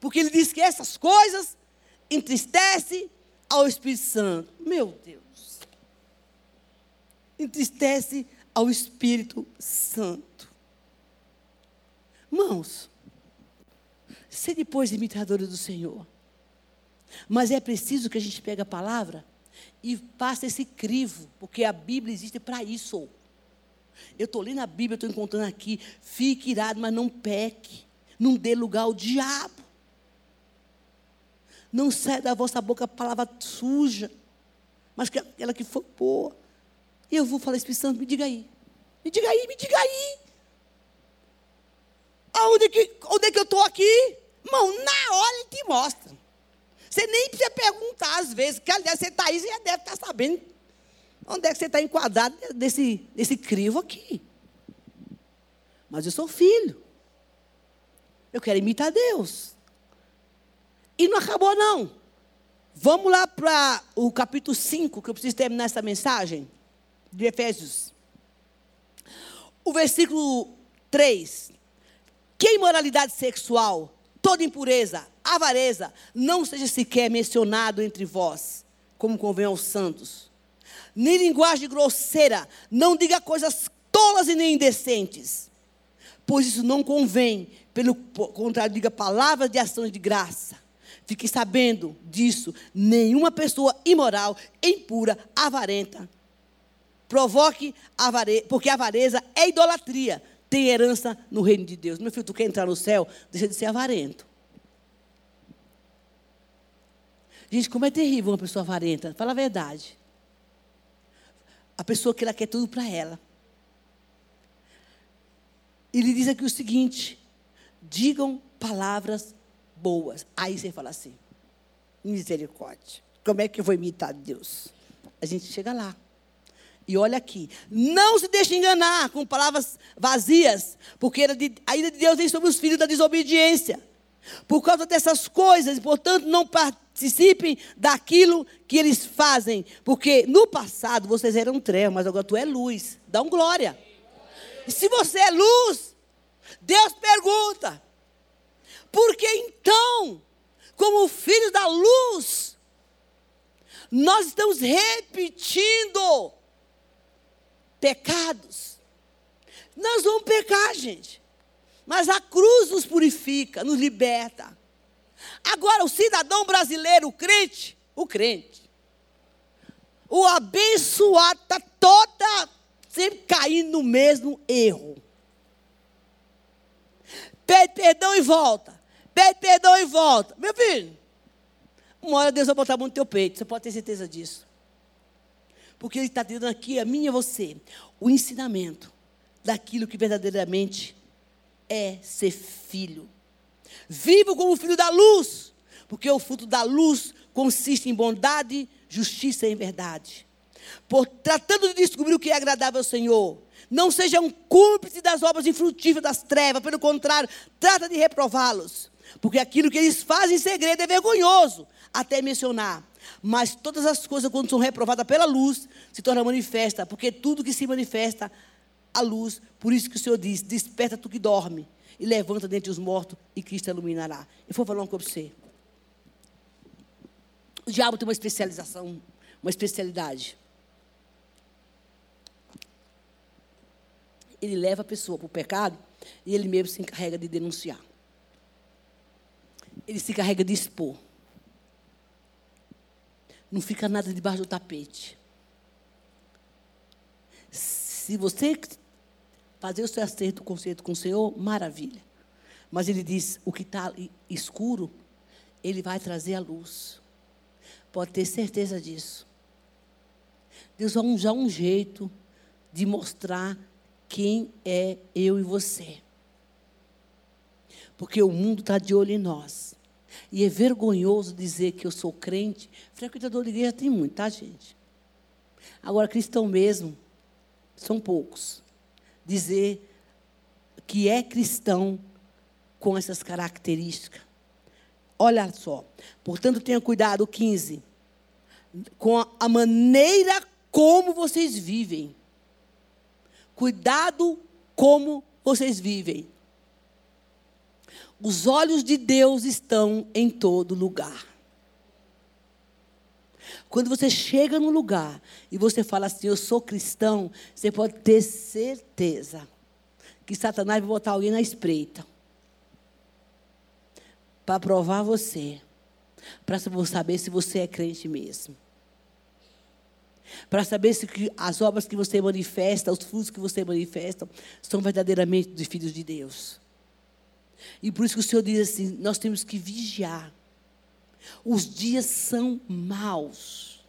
Porque ele diz que essas coisas entristecem ao Espírito Santo. Meu Deus. Entristece ao Espírito Santo. Mãos, ser depois imitadores do Senhor. Mas é preciso que a gente pegue a palavra e passa esse crivo, porque a Bíblia existe para isso. Eu estou lendo a Bíblia, estou encontrando aqui. Fique irado, mas não peque. Não dê lugar ao diabo. Não sai da vossa boca a palavra suja, mas que aquela que for boa. E eu vou falar, Espírito Santo, me diga aí. Me diga aí, me diga aí. Aonde que, onde é que eu estou aqui? Irmão, na hora ele te mostra. Você nem precisa perguntar às vezes, que aliás você está aí, você já deve estar tá sabendo onde é que você está enquadrado nesse, nesse crivo aqui. Mas eu sou filho. Eu quero imitar Deus. E não acabou, não. Vamos lá para o capítulo 5, que eu preciso terminar essa mensagem, de Efésios. O versículo 3. Que imoralidade sexual, toda impureza, avareza não seja sequer mencionado entre vós, como convém aos santos. Nem linguagem grosseira, não diga coisas tolas e nem indecentes, pois isso não convém. Pelo contrário, diga palavras de ação de graça. Fique sabendo disso. Nenhuma pessoa imoral, impura, avarenta, provoque avareza, porque avareza é idolatria. Tem herança no reino de Deus. Meu filho, tu quer entrar no céu? Deixa de ser avarento. Gente, como é terrível uma pessoa avarenta. Fala a verdade. A pessoa que ela quer tudo para ela. Ele diz aqui o seguinte: digam palavras boas. Aí você fala assim: misericórdia. Como é que eu vou imitar Deus? A gente chega lá. E olha aqui, não se deixe enganar com palavras vazias, porque a ira de Deus vem sobre os filhos da desobediência. Por causa dessas coisas, portanto, não participem daquilo que eles fazem, porque no passado vocês eram trevas, mas agora tu é luz. Dá um glória. E se você é luz, Deus pergunta: por que então, como filhos da luz, nós estamos repetindo pecados? Nós vamos pecar, gente. Mas a cruz nos purifica, nos liberta. Agora, o cidadão brasileiro, o crente, o crente, o abençoado, está toda sempre caindo no mesmo erro. Pede perdão e volta. Pede perdão e volta. Meu filho, uma hora Deus vai botar a mão no teu peito, você pode ter certeza disso. Porque Ele está dando aqui a mim e a você o ensinamento daquilo que verdadeiramente é ser filho. Viva como filho da luz, porque o fruto da luz consiste em bondade, justiça e verdade. Por tratando de descobrir o que é agradável ao Senhor, não seja um cúmplice das obras infrutíferas das trevas, pelo contrário, trata de reprová-los. Porque aquilo que eles fazem em segredo é vergonhoso, até mencionar. Mas todas as coisas, quando são reprovadas pela luz, se tornam manifesta, porque tudo que se manifesta a luz. Por isso que o Senhor diz: Desperta tu que dorme e levanta dentre os mortos e Cristo iluminará. Eu vou falar uma coisa para você. O diabo tem uma especialização, uma especialidade. Ele leva a pessoa para o pecado e ele mesmo se encarrega de denunciar. Ele se encarrega de expor. Não fica nada debaixo do tapete. Se você fazer o seu acerto, conceito com o Senhor, maravilha. Mas ele diz: o que está escuro, ele vai trazer a luz. Pode ter certeza disso. Deus vai arranjar um jeito de mostrar quem é eu e você. Porque o mundo está de olho em nós. E é vergonhoso dizer que eu sou crente. Frequentador de igreja tem muito, tá, gente? Agora, cristão mesmo, são poucos dizer que é cristão com essas características. Olha só. Portanto, tenha cuidado, 15, com a maneira como vocês vivem. Cuidado como vocês vivem. Os olhos de Deus estão em todo lugar. Quando você chega no lugar e você fala assim, eu sou cristão, você pode ter certeza que Satanás vai botar alguém na espreita para provar você, para saber se você é crente mesmo. Para saber se as obras que você manifesta, os frutos que você manifesta, são verdadeiramente dos filhos de Deus. E por isso que o Senhor diz assim: nós temos que vigiar. Os dias são maus.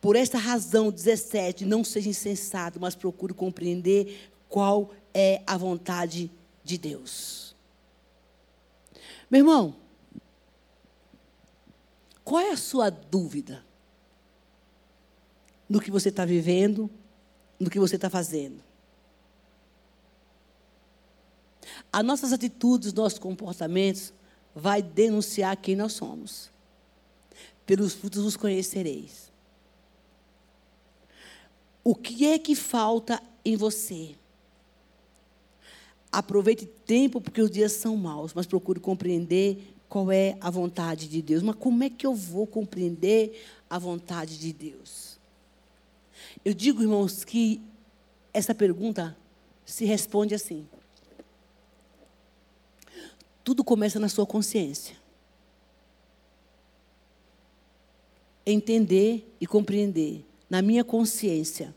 Por esta razão, 17, não seja insensato, mas procure compreender qual é a vontade de Deus. Meu irmão, qual é a sua dúvida no que você está vivendo, no que você está fazendo? As nossas atitudes, nossos comportamentos vai denunciar quem nós somos. Pelos frutos os conhecereis. O que é que falta em você? Aproveite tempo, porque os dias são maus, mas procure compreender qual é a vontade de Deus. Mas como é que eu vou compreender a vontade de Deus? Eu digo, irmãos, que essa pergunta se responde assim. Tudo começa na sua consciência. Entender e compreender na minha consciência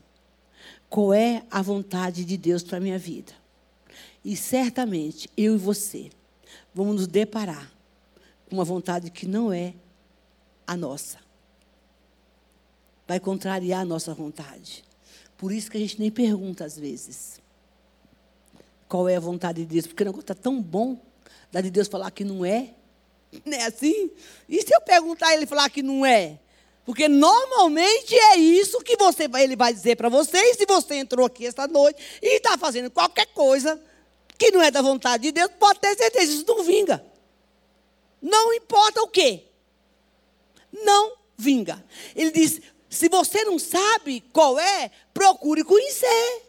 qual é a vontade de Deus para a minha vida. E certamente eu e você vamos nos deparar com uma vontade que não é a nossa. Vai contrariar a nossa vontade. Por isso que a gente nem pergunta às vezes. qual é a vontade de Deus, porque o negócio está tão bom, da de Deus falar que não é. Não é assim? E se eu perguntar ele falar que não é? Porque normalmente é isso que você ele vai dizer para você. E se você entrou aqui esta noite e está fazendo qualquer coisa que não é da vontade de Deus, pode ter certeza, isso não vinga. Não importa o quê. Não vinga. Ele diz: se você não sabe qual é, procure conhecer.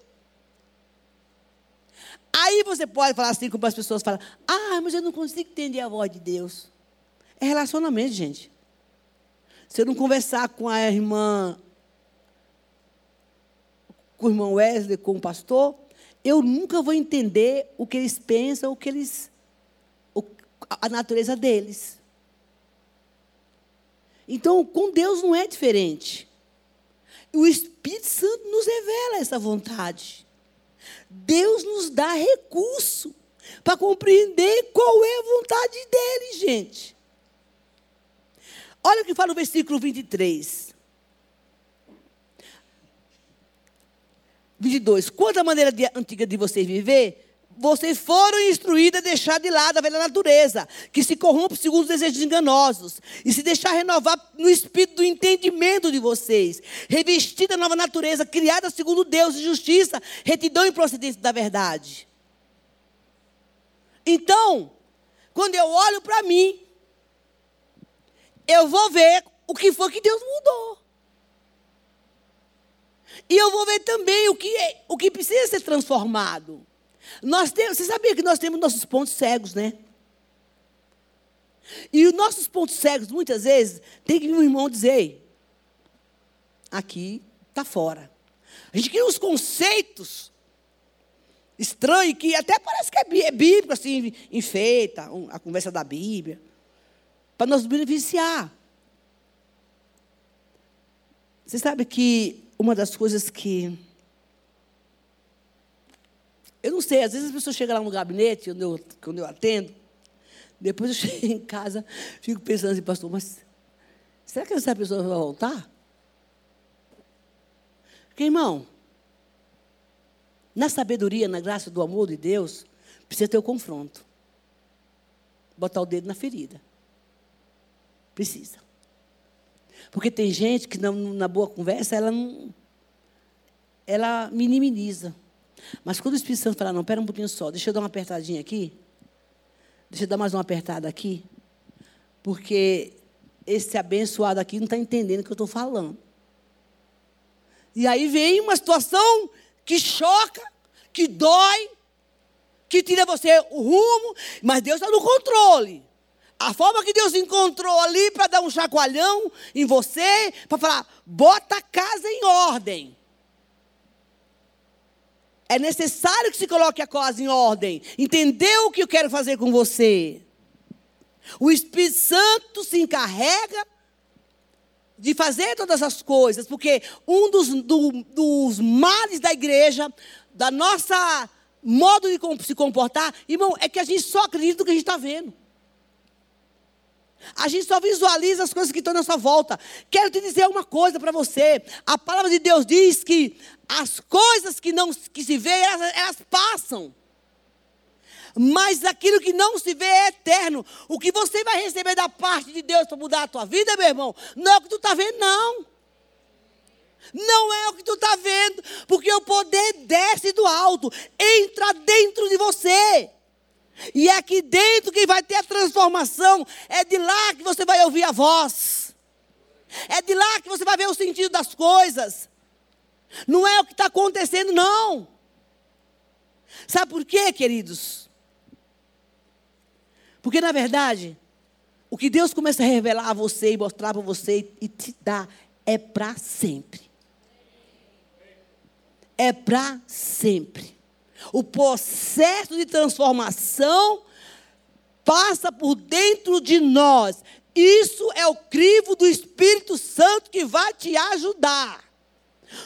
Aí você pode falar assim, como as pessoas falam: ah, mas eu não consigo entender a voz de Deus. É relacionamento, gente. Se eu não conversar com a irmã, com o irmão Wesley, com o pastor, eu nunca vou entender o que eles pensam, o que eles, a natureza deles. Então, com Deus não é diferente. O Espírito Santo nos revela essa vontade. Deus nos dá recurso para compreender qual é a vontade dele, gente. Olha o que fala o versículo 23. 22. Quanto à maneira de, antiga de vocês viver, vocês foram instruídos a deixar de lado a velha natureza, que se corrompe segundo os desejos enganosos, e se deixar renovar no espírito do entendimento de vocês, revestida a nova natureza, criada segundo Deus de justiça, retidão e procedência da verdade. Então, quando eu olho para mim, eu vou ver o que foi que Deus mudou. E eu vou ver também o que, é, o que precisa ser transformado. Nós temos, você sabia que nós temos nossos pontos cegos, né? E os nossos pontos cegos, muitas vezes, tem que um irmão dizer: aqui está fora. A gente cria uns conceitos estranhos que até parece que é, é bíblico, assim, enfeita a conversa da Bíblia, para nos beneficiar. Você sabe que uma das coisas que eu não sei, às vezes as pessoas chegam lá no gabinete, quando eu, quando eu atendo, depois eu *laughs* chego em casa, fico pensando assim, pastor, mas será que essa pessoa vai voltar? Porque, irmão, na sabedoria, na graça do amor de Deus, precisa ter o confronto. Botar o dedo na ferida. Precisa. Porque tem gente que na boa conversa, ela não. Ela minimiza. Mas quando o Espírito Santo fala, não, pera um pouquinho só, deixa eu dar uma apertadinha aqui. Deixa eu dar mais uma apertada aqui. Porque esse abençoado aqui não está entendendo o que eu estou falando. E aí vem uma situação que choca, que dói, que tira você o rumo, mas Deus está no controle. A forma que Deus encontrou ali para dar um chacoalhão em você, para falar, bota a casa em ordem. É necessário que se coloque a casa em ordem. Entendeu o que eu quero fazer com você? O Espírito Santo se encarrega de fazer todas as coisas, porque um dos, do, dos males da igreja, da nossa modo de se comportar, irmão, é que a gente só acredita no que a gente está vendo. A gente só visualiza as coisas que estão na sua volta. Quero te dizer uma coisa para você. A palavra de Deus diz que as coisas que não que se vê, elas, elas passam. Mas aquilo que não se vê é eterno. O que você vai receber da parte de Deus para mudar a tua vida, meu irmão, não é o que tu está vendo, não. Não é o que tu está vendo, porque o poder desce do alto, entra dentro de você. E é aqui dentro que vai ter a transformação. É de lá que você vai ouvir a voz. É de lá que você vai ver o sentido das coisas. Não é o que está acontecendo, não. Sabe por quê, queridos? Porque, na verdade, o que Deus começa a revelar a você e mostrar para você e te dar é para sempre. É para sempre. O processo de transformação passa por dentro de nós. Isso é o crivo do Espírito Santo que vai te ajudar.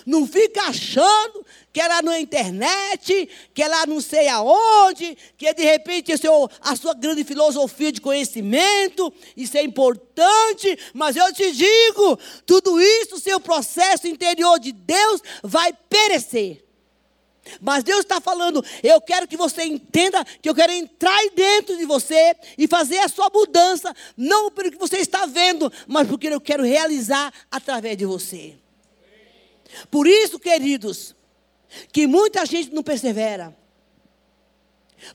Não fica achando que é lá na internet, que é lá não sei aonde, que é de repente seu, a sua grande filosofia de conhecimento, isso é importante, mas eu te digo, tudo isso, seu processo interior de Deus vai perecer. Mas Deus está falando, eu quero que você entenda que eu quero entrar dentro de você e fazer a sua mudança, não pelo que você está vendo, mas porque eu quero realizar através de você. Por isso, queridos, que muita gente não persevera,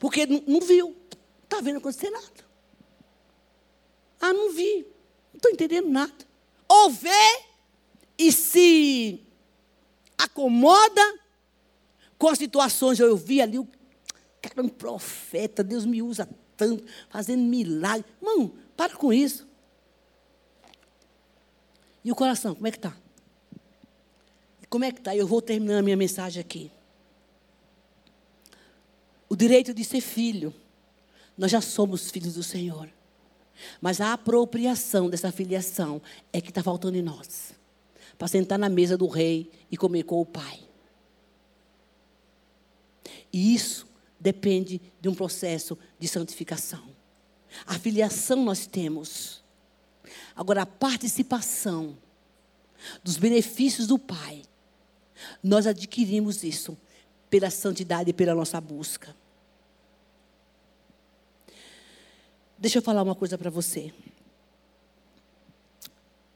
porque não, não viu, está vendo acontecer nada. Ah, não vi, não estou entendendo nada. Ou vê e se acomoda as situações. Eu vi ali o cara um profeta, Deus me usa tanto, fazendo milagre. Mano, para com isso. E o coração, como é que está? Como é que está? Eu vou terminar a minha mensagem aqui. O direito de ser filho. Nós já somos filhos do Senhor. Mas a apropriação dessa filiação é que está faltando em nós. Para sentar na mesa do rei e comer com o pai. E isso depende de um processo de santificação. A filiação nós temos. Agora, a participação dos benefícios do Pai, nós adquirimos isso pela santidade e pela nossa busca. Deixa eu falar uma coisa para você.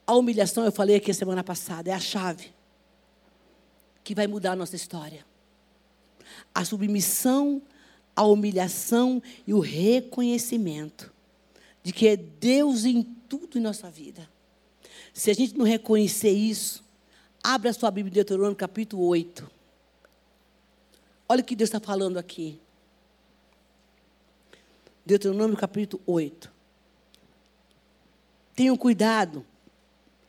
A humilhação, eu falei aqui a semana passada, é a chave que vai mudar a nossa história a submissão, a humilhação e o reconhecimento de que é Deus em tudo em nossa vida. Se a gente não reconhecer isso, abra sua Bíblia Deuteronômio capítulo 8. Olha o que Deus está falando aqui. Deuteronômio capítulo 8. Tenham cuidado.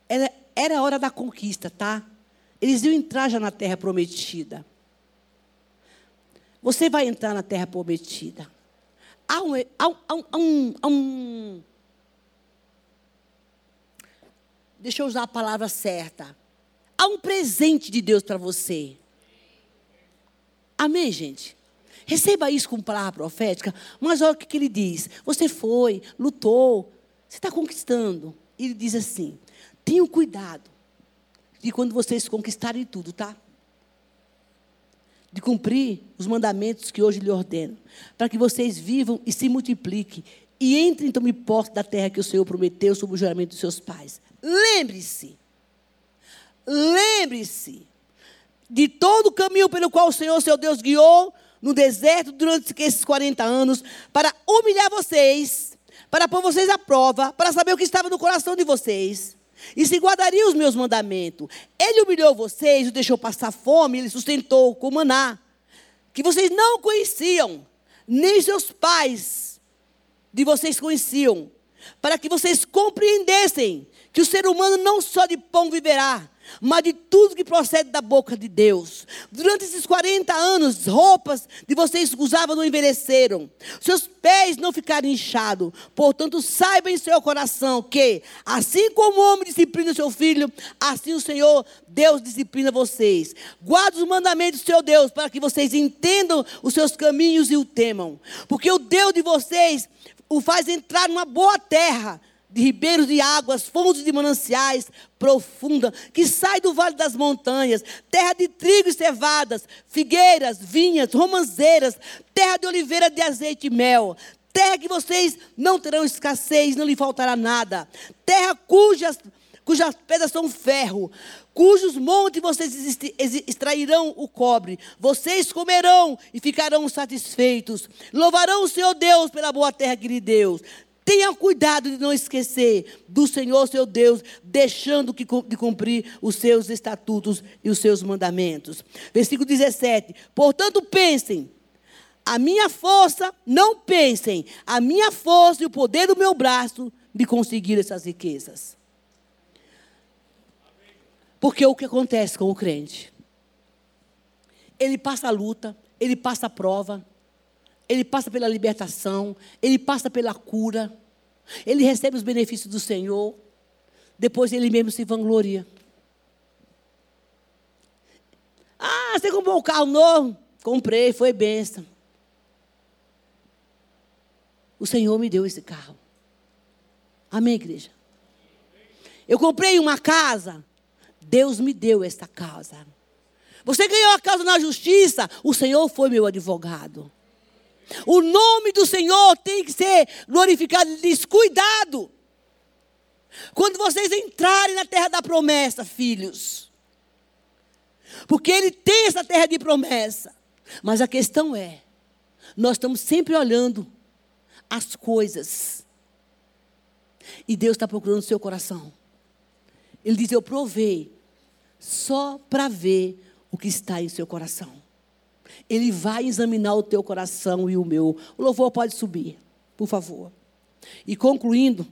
Era, era a hora da conquista, tá? Eles iam entrar já na terra prometida. Você vai entrar na terra prometida. Há um, há um, há um, há um deixa eu usar a palavra certa. Há um presente de Deus para você. Amém, gente? Receba isso como palavra profética, mas olha o que, que ele diz. Você foi, lutou, você está conquistando. Ele diz assim: tenham cuidado de quando vocês conquistarem tudo, tá? De cumprir os mandamentos que hoje lhe ordeno, para que vocês vivam e se multipliquem e entrem e tomem posse da terra que o Senhor prometeu sob o juramento dos seus pais. Lembre-se, lembre-se de todo o caminho pelo qual o Senhor, seu Deus, guiou no deserto durante esses 40 anos, para humilhar vocês, para pôr vocês à prova, para saber o que estava no coração de vocês e se guardaria os meus mandamentos. Ele humilhou vocês, o deixou passar fome, ele sustentou com maná, que vocês não conheciam, nem seus pais de vocês conheciam, para que vocês compreendessem que o ser humano não só de pão viverá, mas de tudo que procede da boca de Deus. Durante esses 40 anos, roupas de vocês usavam não envelheceram, seus pés não ficaram inchados. Portanto, saiba em seu coração que, assim como o homem disciplina seu filho, assim o Senhor, Deus disciplina vocês. Guarde os mandamentos do seu Deus, para que vocês entendam os seus caminhos e o temam. Porque o Deus de vocês o faz entrar numa boa terra de ribeiros de águas, fontes de mananciais profunda, que sai do vale das montanhas, terra de trigo e cevadas, figueiras, vinhas, romanzeiras, terra de oliveira de azeite e mel, terra que vocês não terão escassez, não lhe faltará nada, terra cujas cujas pedras são ferro, cujos montes vocês extrairão o cobre. Vocês comerão e ficarão satisfeitos. Louvarão o Senhor Deus pela boa terra que lhe deu. Tenha cuidado de não esquecer do Senhor seu Deus, deixando de cumprir os seus estatutos e os seus mandamentos. Versículo 17: Portanto, pensem, a minha força, não pensem, a minha força e o poder do meu braço de conseguir essas riquezas. Porque o que acontece com o crente? Ele passa a luta, ele passa a prova, ele passa pela libertação, ele passa pela cura, ele recebe os benefícios do Senhor, depois ele mesmo se vangloria. Ah, você comprou um carro novo? Comprei, foi benção. O Senhor me deu esse carro. Amém, igreja? Eu comprei uma casa. Deus me deu esta casa. Você ganhou a causa na justiça, o Senhor foi meu advogado. O nome do Senhor tem que ser glorificado. Diz: cuidado. Quando vocês entrarem na terra da promessa, filhos. Porque Ele tem essa terra de promessa. Mas a questão é: nós estamos sempre olhando as coisas. E Deus está procurando o seu coração. Ele diz: Eu provei só para ver o que está em seu coração. Ele vai examinar o teu coração e o meu. O louvor pode subir, por favor. E concluindo,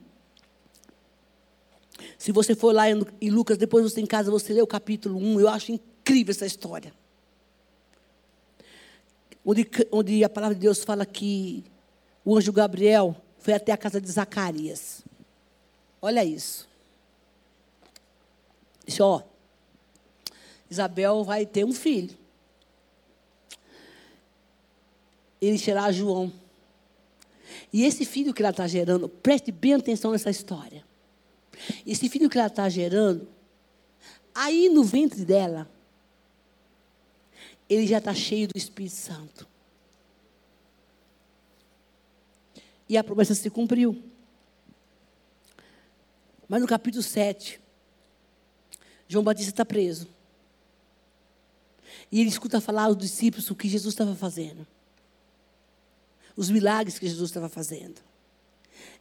se você for lá em Lucas, depois você em casa, você lê o capítulo 1, eu acho incrível essa história. Onde, onde a palavra de Deus fala que o anjo Gabriel foi até a casa de Zacarias. Olha isso. Disse, ó, Isabel vai ter um filho. Ele será João. E esse filho que ela está gerando, preste bem atenção nessa história. Esse filho que ela está gerando, aí no ventre dela, ele já está cheio do Espírito Santo. E a promessa se cumpriu. Mas no capítulo 7, João Batista está preso. E ele escuta falar aos discípulos o que Jesus estava fazendo. Os milagres que Jesus estava fazendo.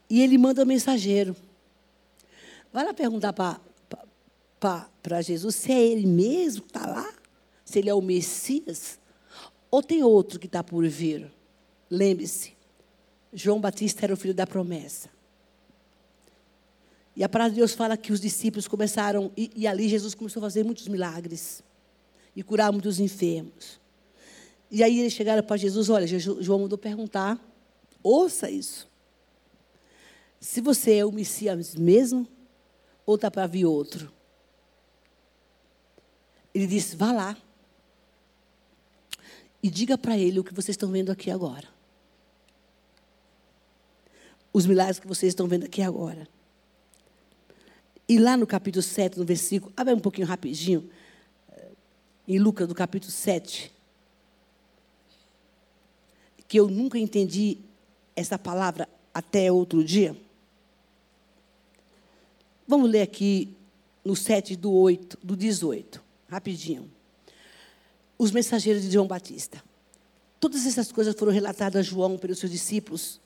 E ele manda um mensageiro. Vai lá perguntar para Jesus se é ele mesmo que está lá, se ele é o Messias, ou tem outro que está por vir. Lembre-se, João Batista era o filho da promessa. E a palavra de Deus fala que os discípulos começaram, e, e ali Jesus começou a fazer muitos milagres e curar muitos enfermos. E aí eles chegaram para Jesus, olha, João mandou perguntar, ouça isso. Se você é o Messias mesmo, ou está para vir outro? Ele disse, vá lá. E diga para ele o que vocês estão vendo aqui agora. Os milagres que vocês estão vendo aqui agora. E lá no capítulo 7, no versículo, abre um pouquinho rapidinho, em Lucas, no capítulo 7, que eu nunca entendi essa palavra até outro dia. Vamos ler aqui no 7 do 8, do 18, rapidinho. Os mensageiros de João Batista. Todas essas coisas foram relatadas a João pelos seus discípulos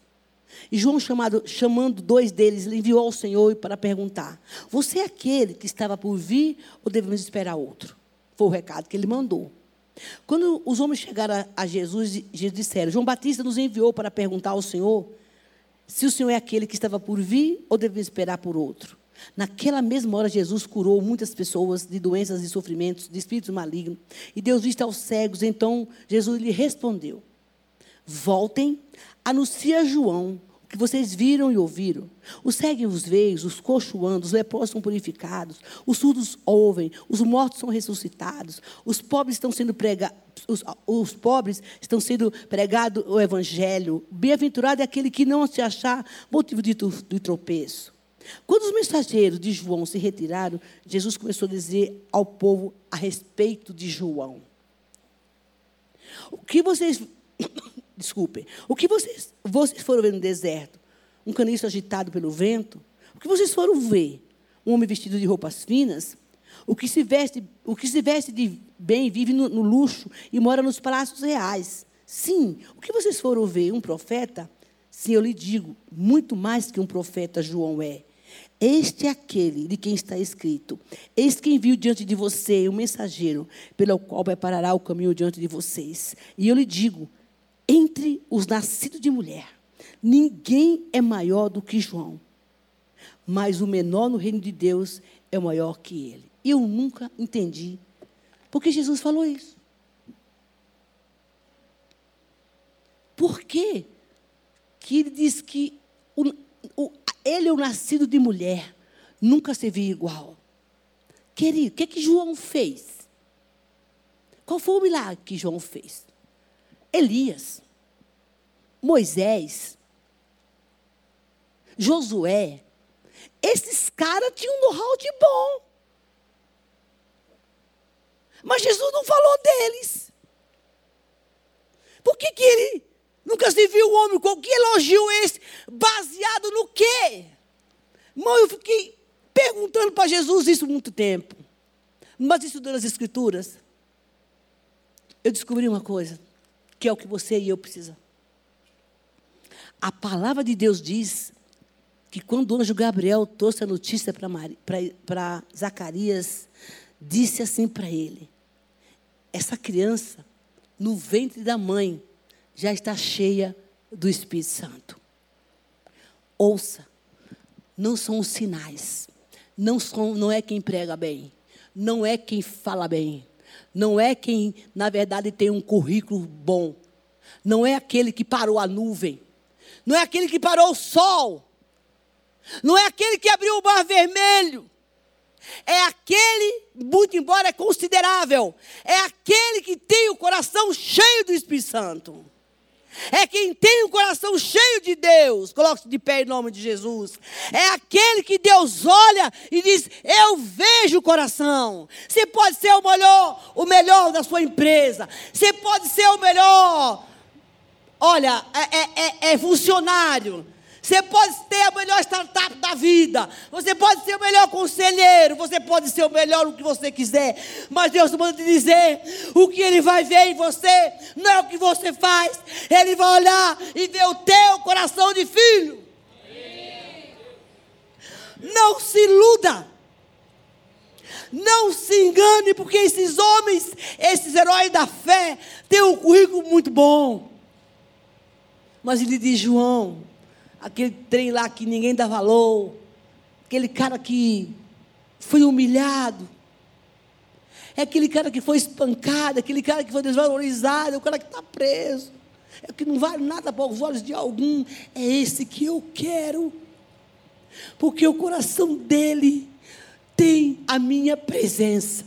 e João, chamado, chamando dois deles, lhe enviou ao Senhor para perguntar: Você é aquele que estava por vir ou devemos esperar outro? Foi o recado que ele mandou. Quando os homens chegaram a Jesus, Jesus disseram: João Batista nos enviou para perguntar ao Senhor se o Senhor é aquele que estava por vir ou devemos esperar por outro. Naquela mesma hora, Jesus curou muitas pessoas de doenças e sofrimentos, de espíritos malignos. E Deus disse aos cegos. Então, Jesus lhe respondeu: Voltem, anuncia a João que vocês viram e ouviram. Os seguem os veios, os coxos os leprosos são purificados, os surdos ouvem, os mortos são ressuscitados, os pobres estão sendo pregados, os, os, pobres estão sendo pregado o evangelho. Bem-aventurado é aquele que não se achar motivo de, de tropeço. Quando os mensageiros de João se retiraram, Jesus começou a dizer ao povo a respeito de João. O que vocês desculpem, o que vocês, vocês foram ver no deserto? Um caniço agitado pelo vento? O que vocês foram ver? Um homem vestido de roupas finas? O que se veste, o que se veste de bem vive no, no luxo e mora nos palácios reais. Sim, o que vocês foram ver? Um profeta? Sim, eu lhe digo, muito mais que um profeta João é. Este é aquele de quem está escrito: Eis que envio diante de você um mensageiro, pelo qual preparará o caminho diante de vocês. E eu lhe digo: entre os nascidos de mulher, ninguém é maior do que João. Mas o menor no reino de Deus é maior que ele. Eu nunca entendi porque Jesus falou isso. Por quê? que ele diz que o, o, ele é o nascido de mulher, nunca se viu igual? Querido, o que, que João fez? Qual foi o milagre que João fez? Elias, Moisés, Josué, esses caras tinham um know-how de bom. Mas Jesus não falou deles. Por que, que ele nunca se viu um homem com que elogio esse? Baseado no quê? Irmão, eu fiquei perguntando para Jesus isso muito tempo. Mas estudando as Escrituras, eu descobri uma coisa, que é o que você e eu precisamos. A palavra de Deus diz que quando o anjo Gabriel trouxe a notícia para Zacarias, disse assim para ele: Essa criança, no ventre da mãe, já está cheia do Espírito Santo. Ouça, não são os sinais, não, são, não é quem prega bem, não é quem fala bem, não é quem, na verdade, tem um currículo bom, não é aquele que parou a nuvem, não é aquele que parou o sol, não é aquele que abriu o mar vermelho, é aquele, muito embora é considerável, é aquele que tem o coração cheio do Espírito Santo. É quem tem o coração cheio de Deus. Coloque-se de pé em nome de Jesus. É aquele que Deus olha e diz: Eu vejo o coração. Você pode ser o melhor, o melhor da sua empresa. Você pode ser o melhor. Olha, é, é, é, é funcionário. Você pode ter a melhor startup da vida. Você pode ser o melhor conselheiro. Você pode ser o melhor o que você quiser. Mas Deus manda te dizer: o que Ele vai ver em você não é o que você faz. Ele vai olhar e ver o teu coração de filho. Não se iluda. Não se engane, porque esses homens, esses heróis da fé, têm um currículo muito bom. Mas ele diz: João, aquele trem lá que ninguém dá valor, aquele cara que foi humilhado, é aquele cara que foi espancado, aquele cara que foi desvalorizado, é o cara que está preso, é o que não vale nada para os olhos de algum, é esse que eu quero, porque o coração dele tem a minha presença.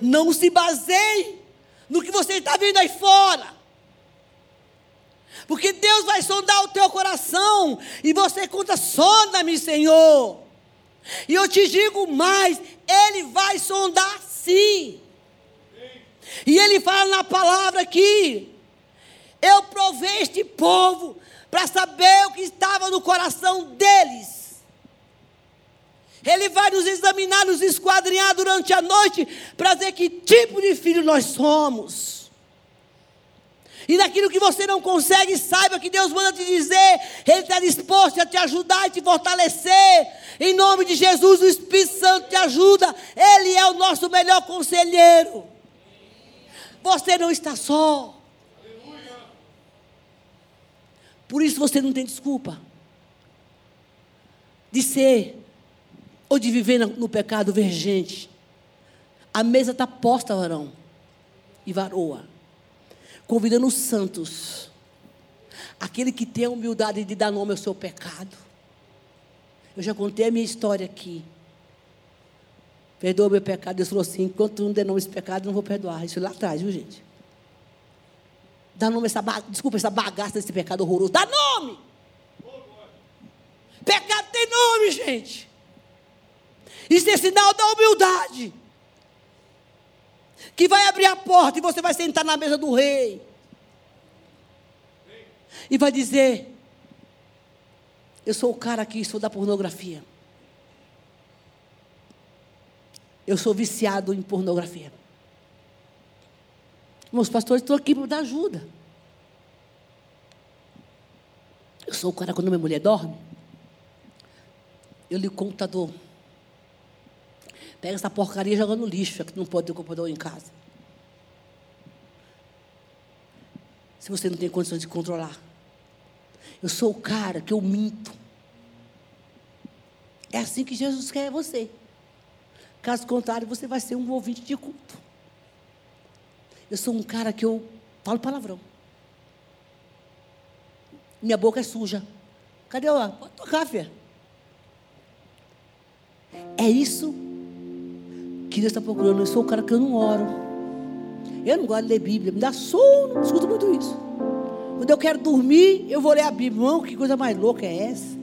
Não se baseie no que você está vendo aí fora. Porque Deus vai sondar o teu coração. E você conta, sonda-me, Senhor. E eu te digo mais: Ele vai sondar sim. E Ele fala na palavra aqui: Eu provei este povo para saber o que estava no coração deles. Ele vai nos examinar, nos esquadrinhar durante a noite para ver que tipo de filho nós somos. E naquilo que você não consegue, saiba que Deus manda te dizer, Ele está disposto a te ajudar e te fortalecer. Em nome de Jesus, o Espírito Santo te ajuda. Ele é o nosso melhor conselheiro. Você não está só. Por isso você não tem desculpa de ser ou de viver no pecado vergente. A mesa está posta, varão e varoa convidando os santos, aquele que tem a humildade de dar nome ao seu pecado. Eu já contei a minha história aqui. Perdoa meu pecado. Deus falou assim: enquanto não der nome esse pecado, não vou perdoar. Isso lá atrás, viu, gente? Dá nome a essa bagaça, desculpa, essa bagaça desse pecado horroroso. Dá nome! Pecado tem nome, gente. Isso é sinal da humildade que vai abrir a porta e você vai sentar na mesa do rei. E vai dizer: Eu sou o cara que sou da pornografia. Eu sou viciado em pornografia. Meus pastores estão aqui para dar ajuda. Eu sou o cara quando minha mulher dorme. Eu ligo o computador. Pega essa porcaria e joga no lixo, que não pode ter computador em casa. Se você não tem condições de controlar. Eu sou o cara que eu minto. É assim que Jesus quer você. Caso contrário, você vai ser um ouvinte de culto. Eu sou um cara que eu falo palavrão. Minha boca é suja. Cadê o? Pode tocar, filha. É isso que Deus está procurando. Eu sou o cara que eu não oro. Eu não gosto de ler Bíblia, me dá sono, escuto muito isso. Quando eu quero dormir, eu vou ler a Bíblia. Irmão, que coisa mais louca é essa?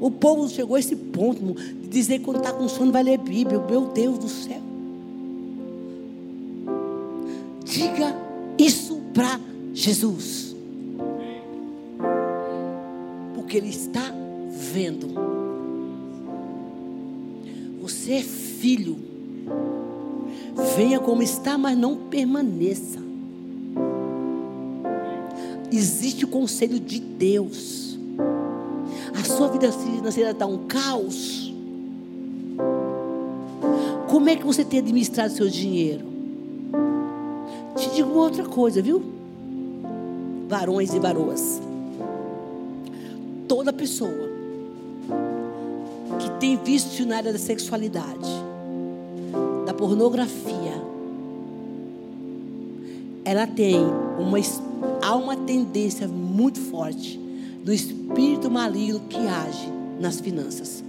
O povo chegou a esse ponto irmão, de dizer que quando está com sono vai ler Bíblia. Meu Deus do céu. Diga isso para Jesus. Porque Ele está vendo. Você é filho. Venha como está, mas não permaneça. Existe o conselho de Deus. A sua vida financeira está um caos. Como é que você tem administrado seu dinheiro? Te digo uma outra coisa, viu? Varões e varoas. Toda pessoa que tem vício na área da sexualidade, da pornografia, ela tem uma há uma tendência muito forte do espírito maligno que age nas finanças.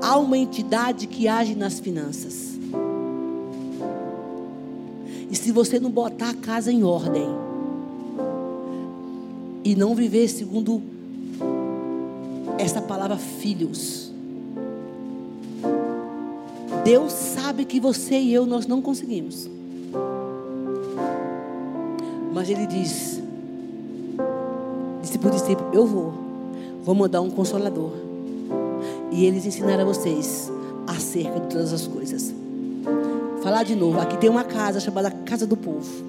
Há uma entidade que age nas finanças. E se você não botar a casa em ordem e não viver segundo essa palavra filhos, Deus sabe que você e eu nós não conseguimos. Mas ele diz: discípulo, discípulo, eu vou, vou mandar um consolador. E eles ensinaram a vocês acerca de todas as coisas. Falar de novo, aqui tem uma casa chamada Casa do Povo.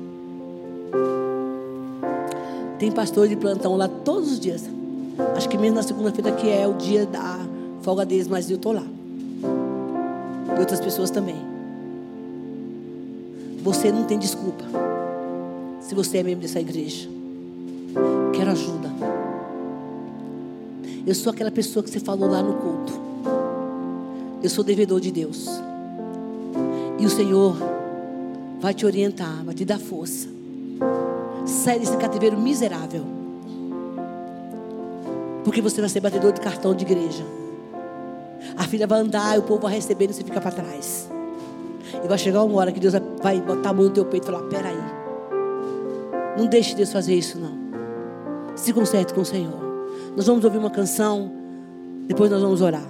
Tem pastor de plantão lá todos os dias. Acho que mesmo na segunda-feira que é o dia da folga deles, mas eu estou lá. E outras pessoas também. Você não tem desculpa se você é membro dessa igreja. Quero ajuda. Eu sou aquela pessoa que você falou lá no culto. Eu sou devedor de Deus. E o Senhor vai te orientar, vai te dar força. Sai desse cativeiro miserável. Porque você vai ser batedor de cartão de igreja. A filha vai andar e o povo vai receber e você fica para trás. E vai chegar uma hora que Deus vai botar a mão no teu peito e falar: peraí. Não deixe Deus fazer isso, não. Se conserte com o Senhor. Nós vamos ouvir uma canção, depois nós vamos orar.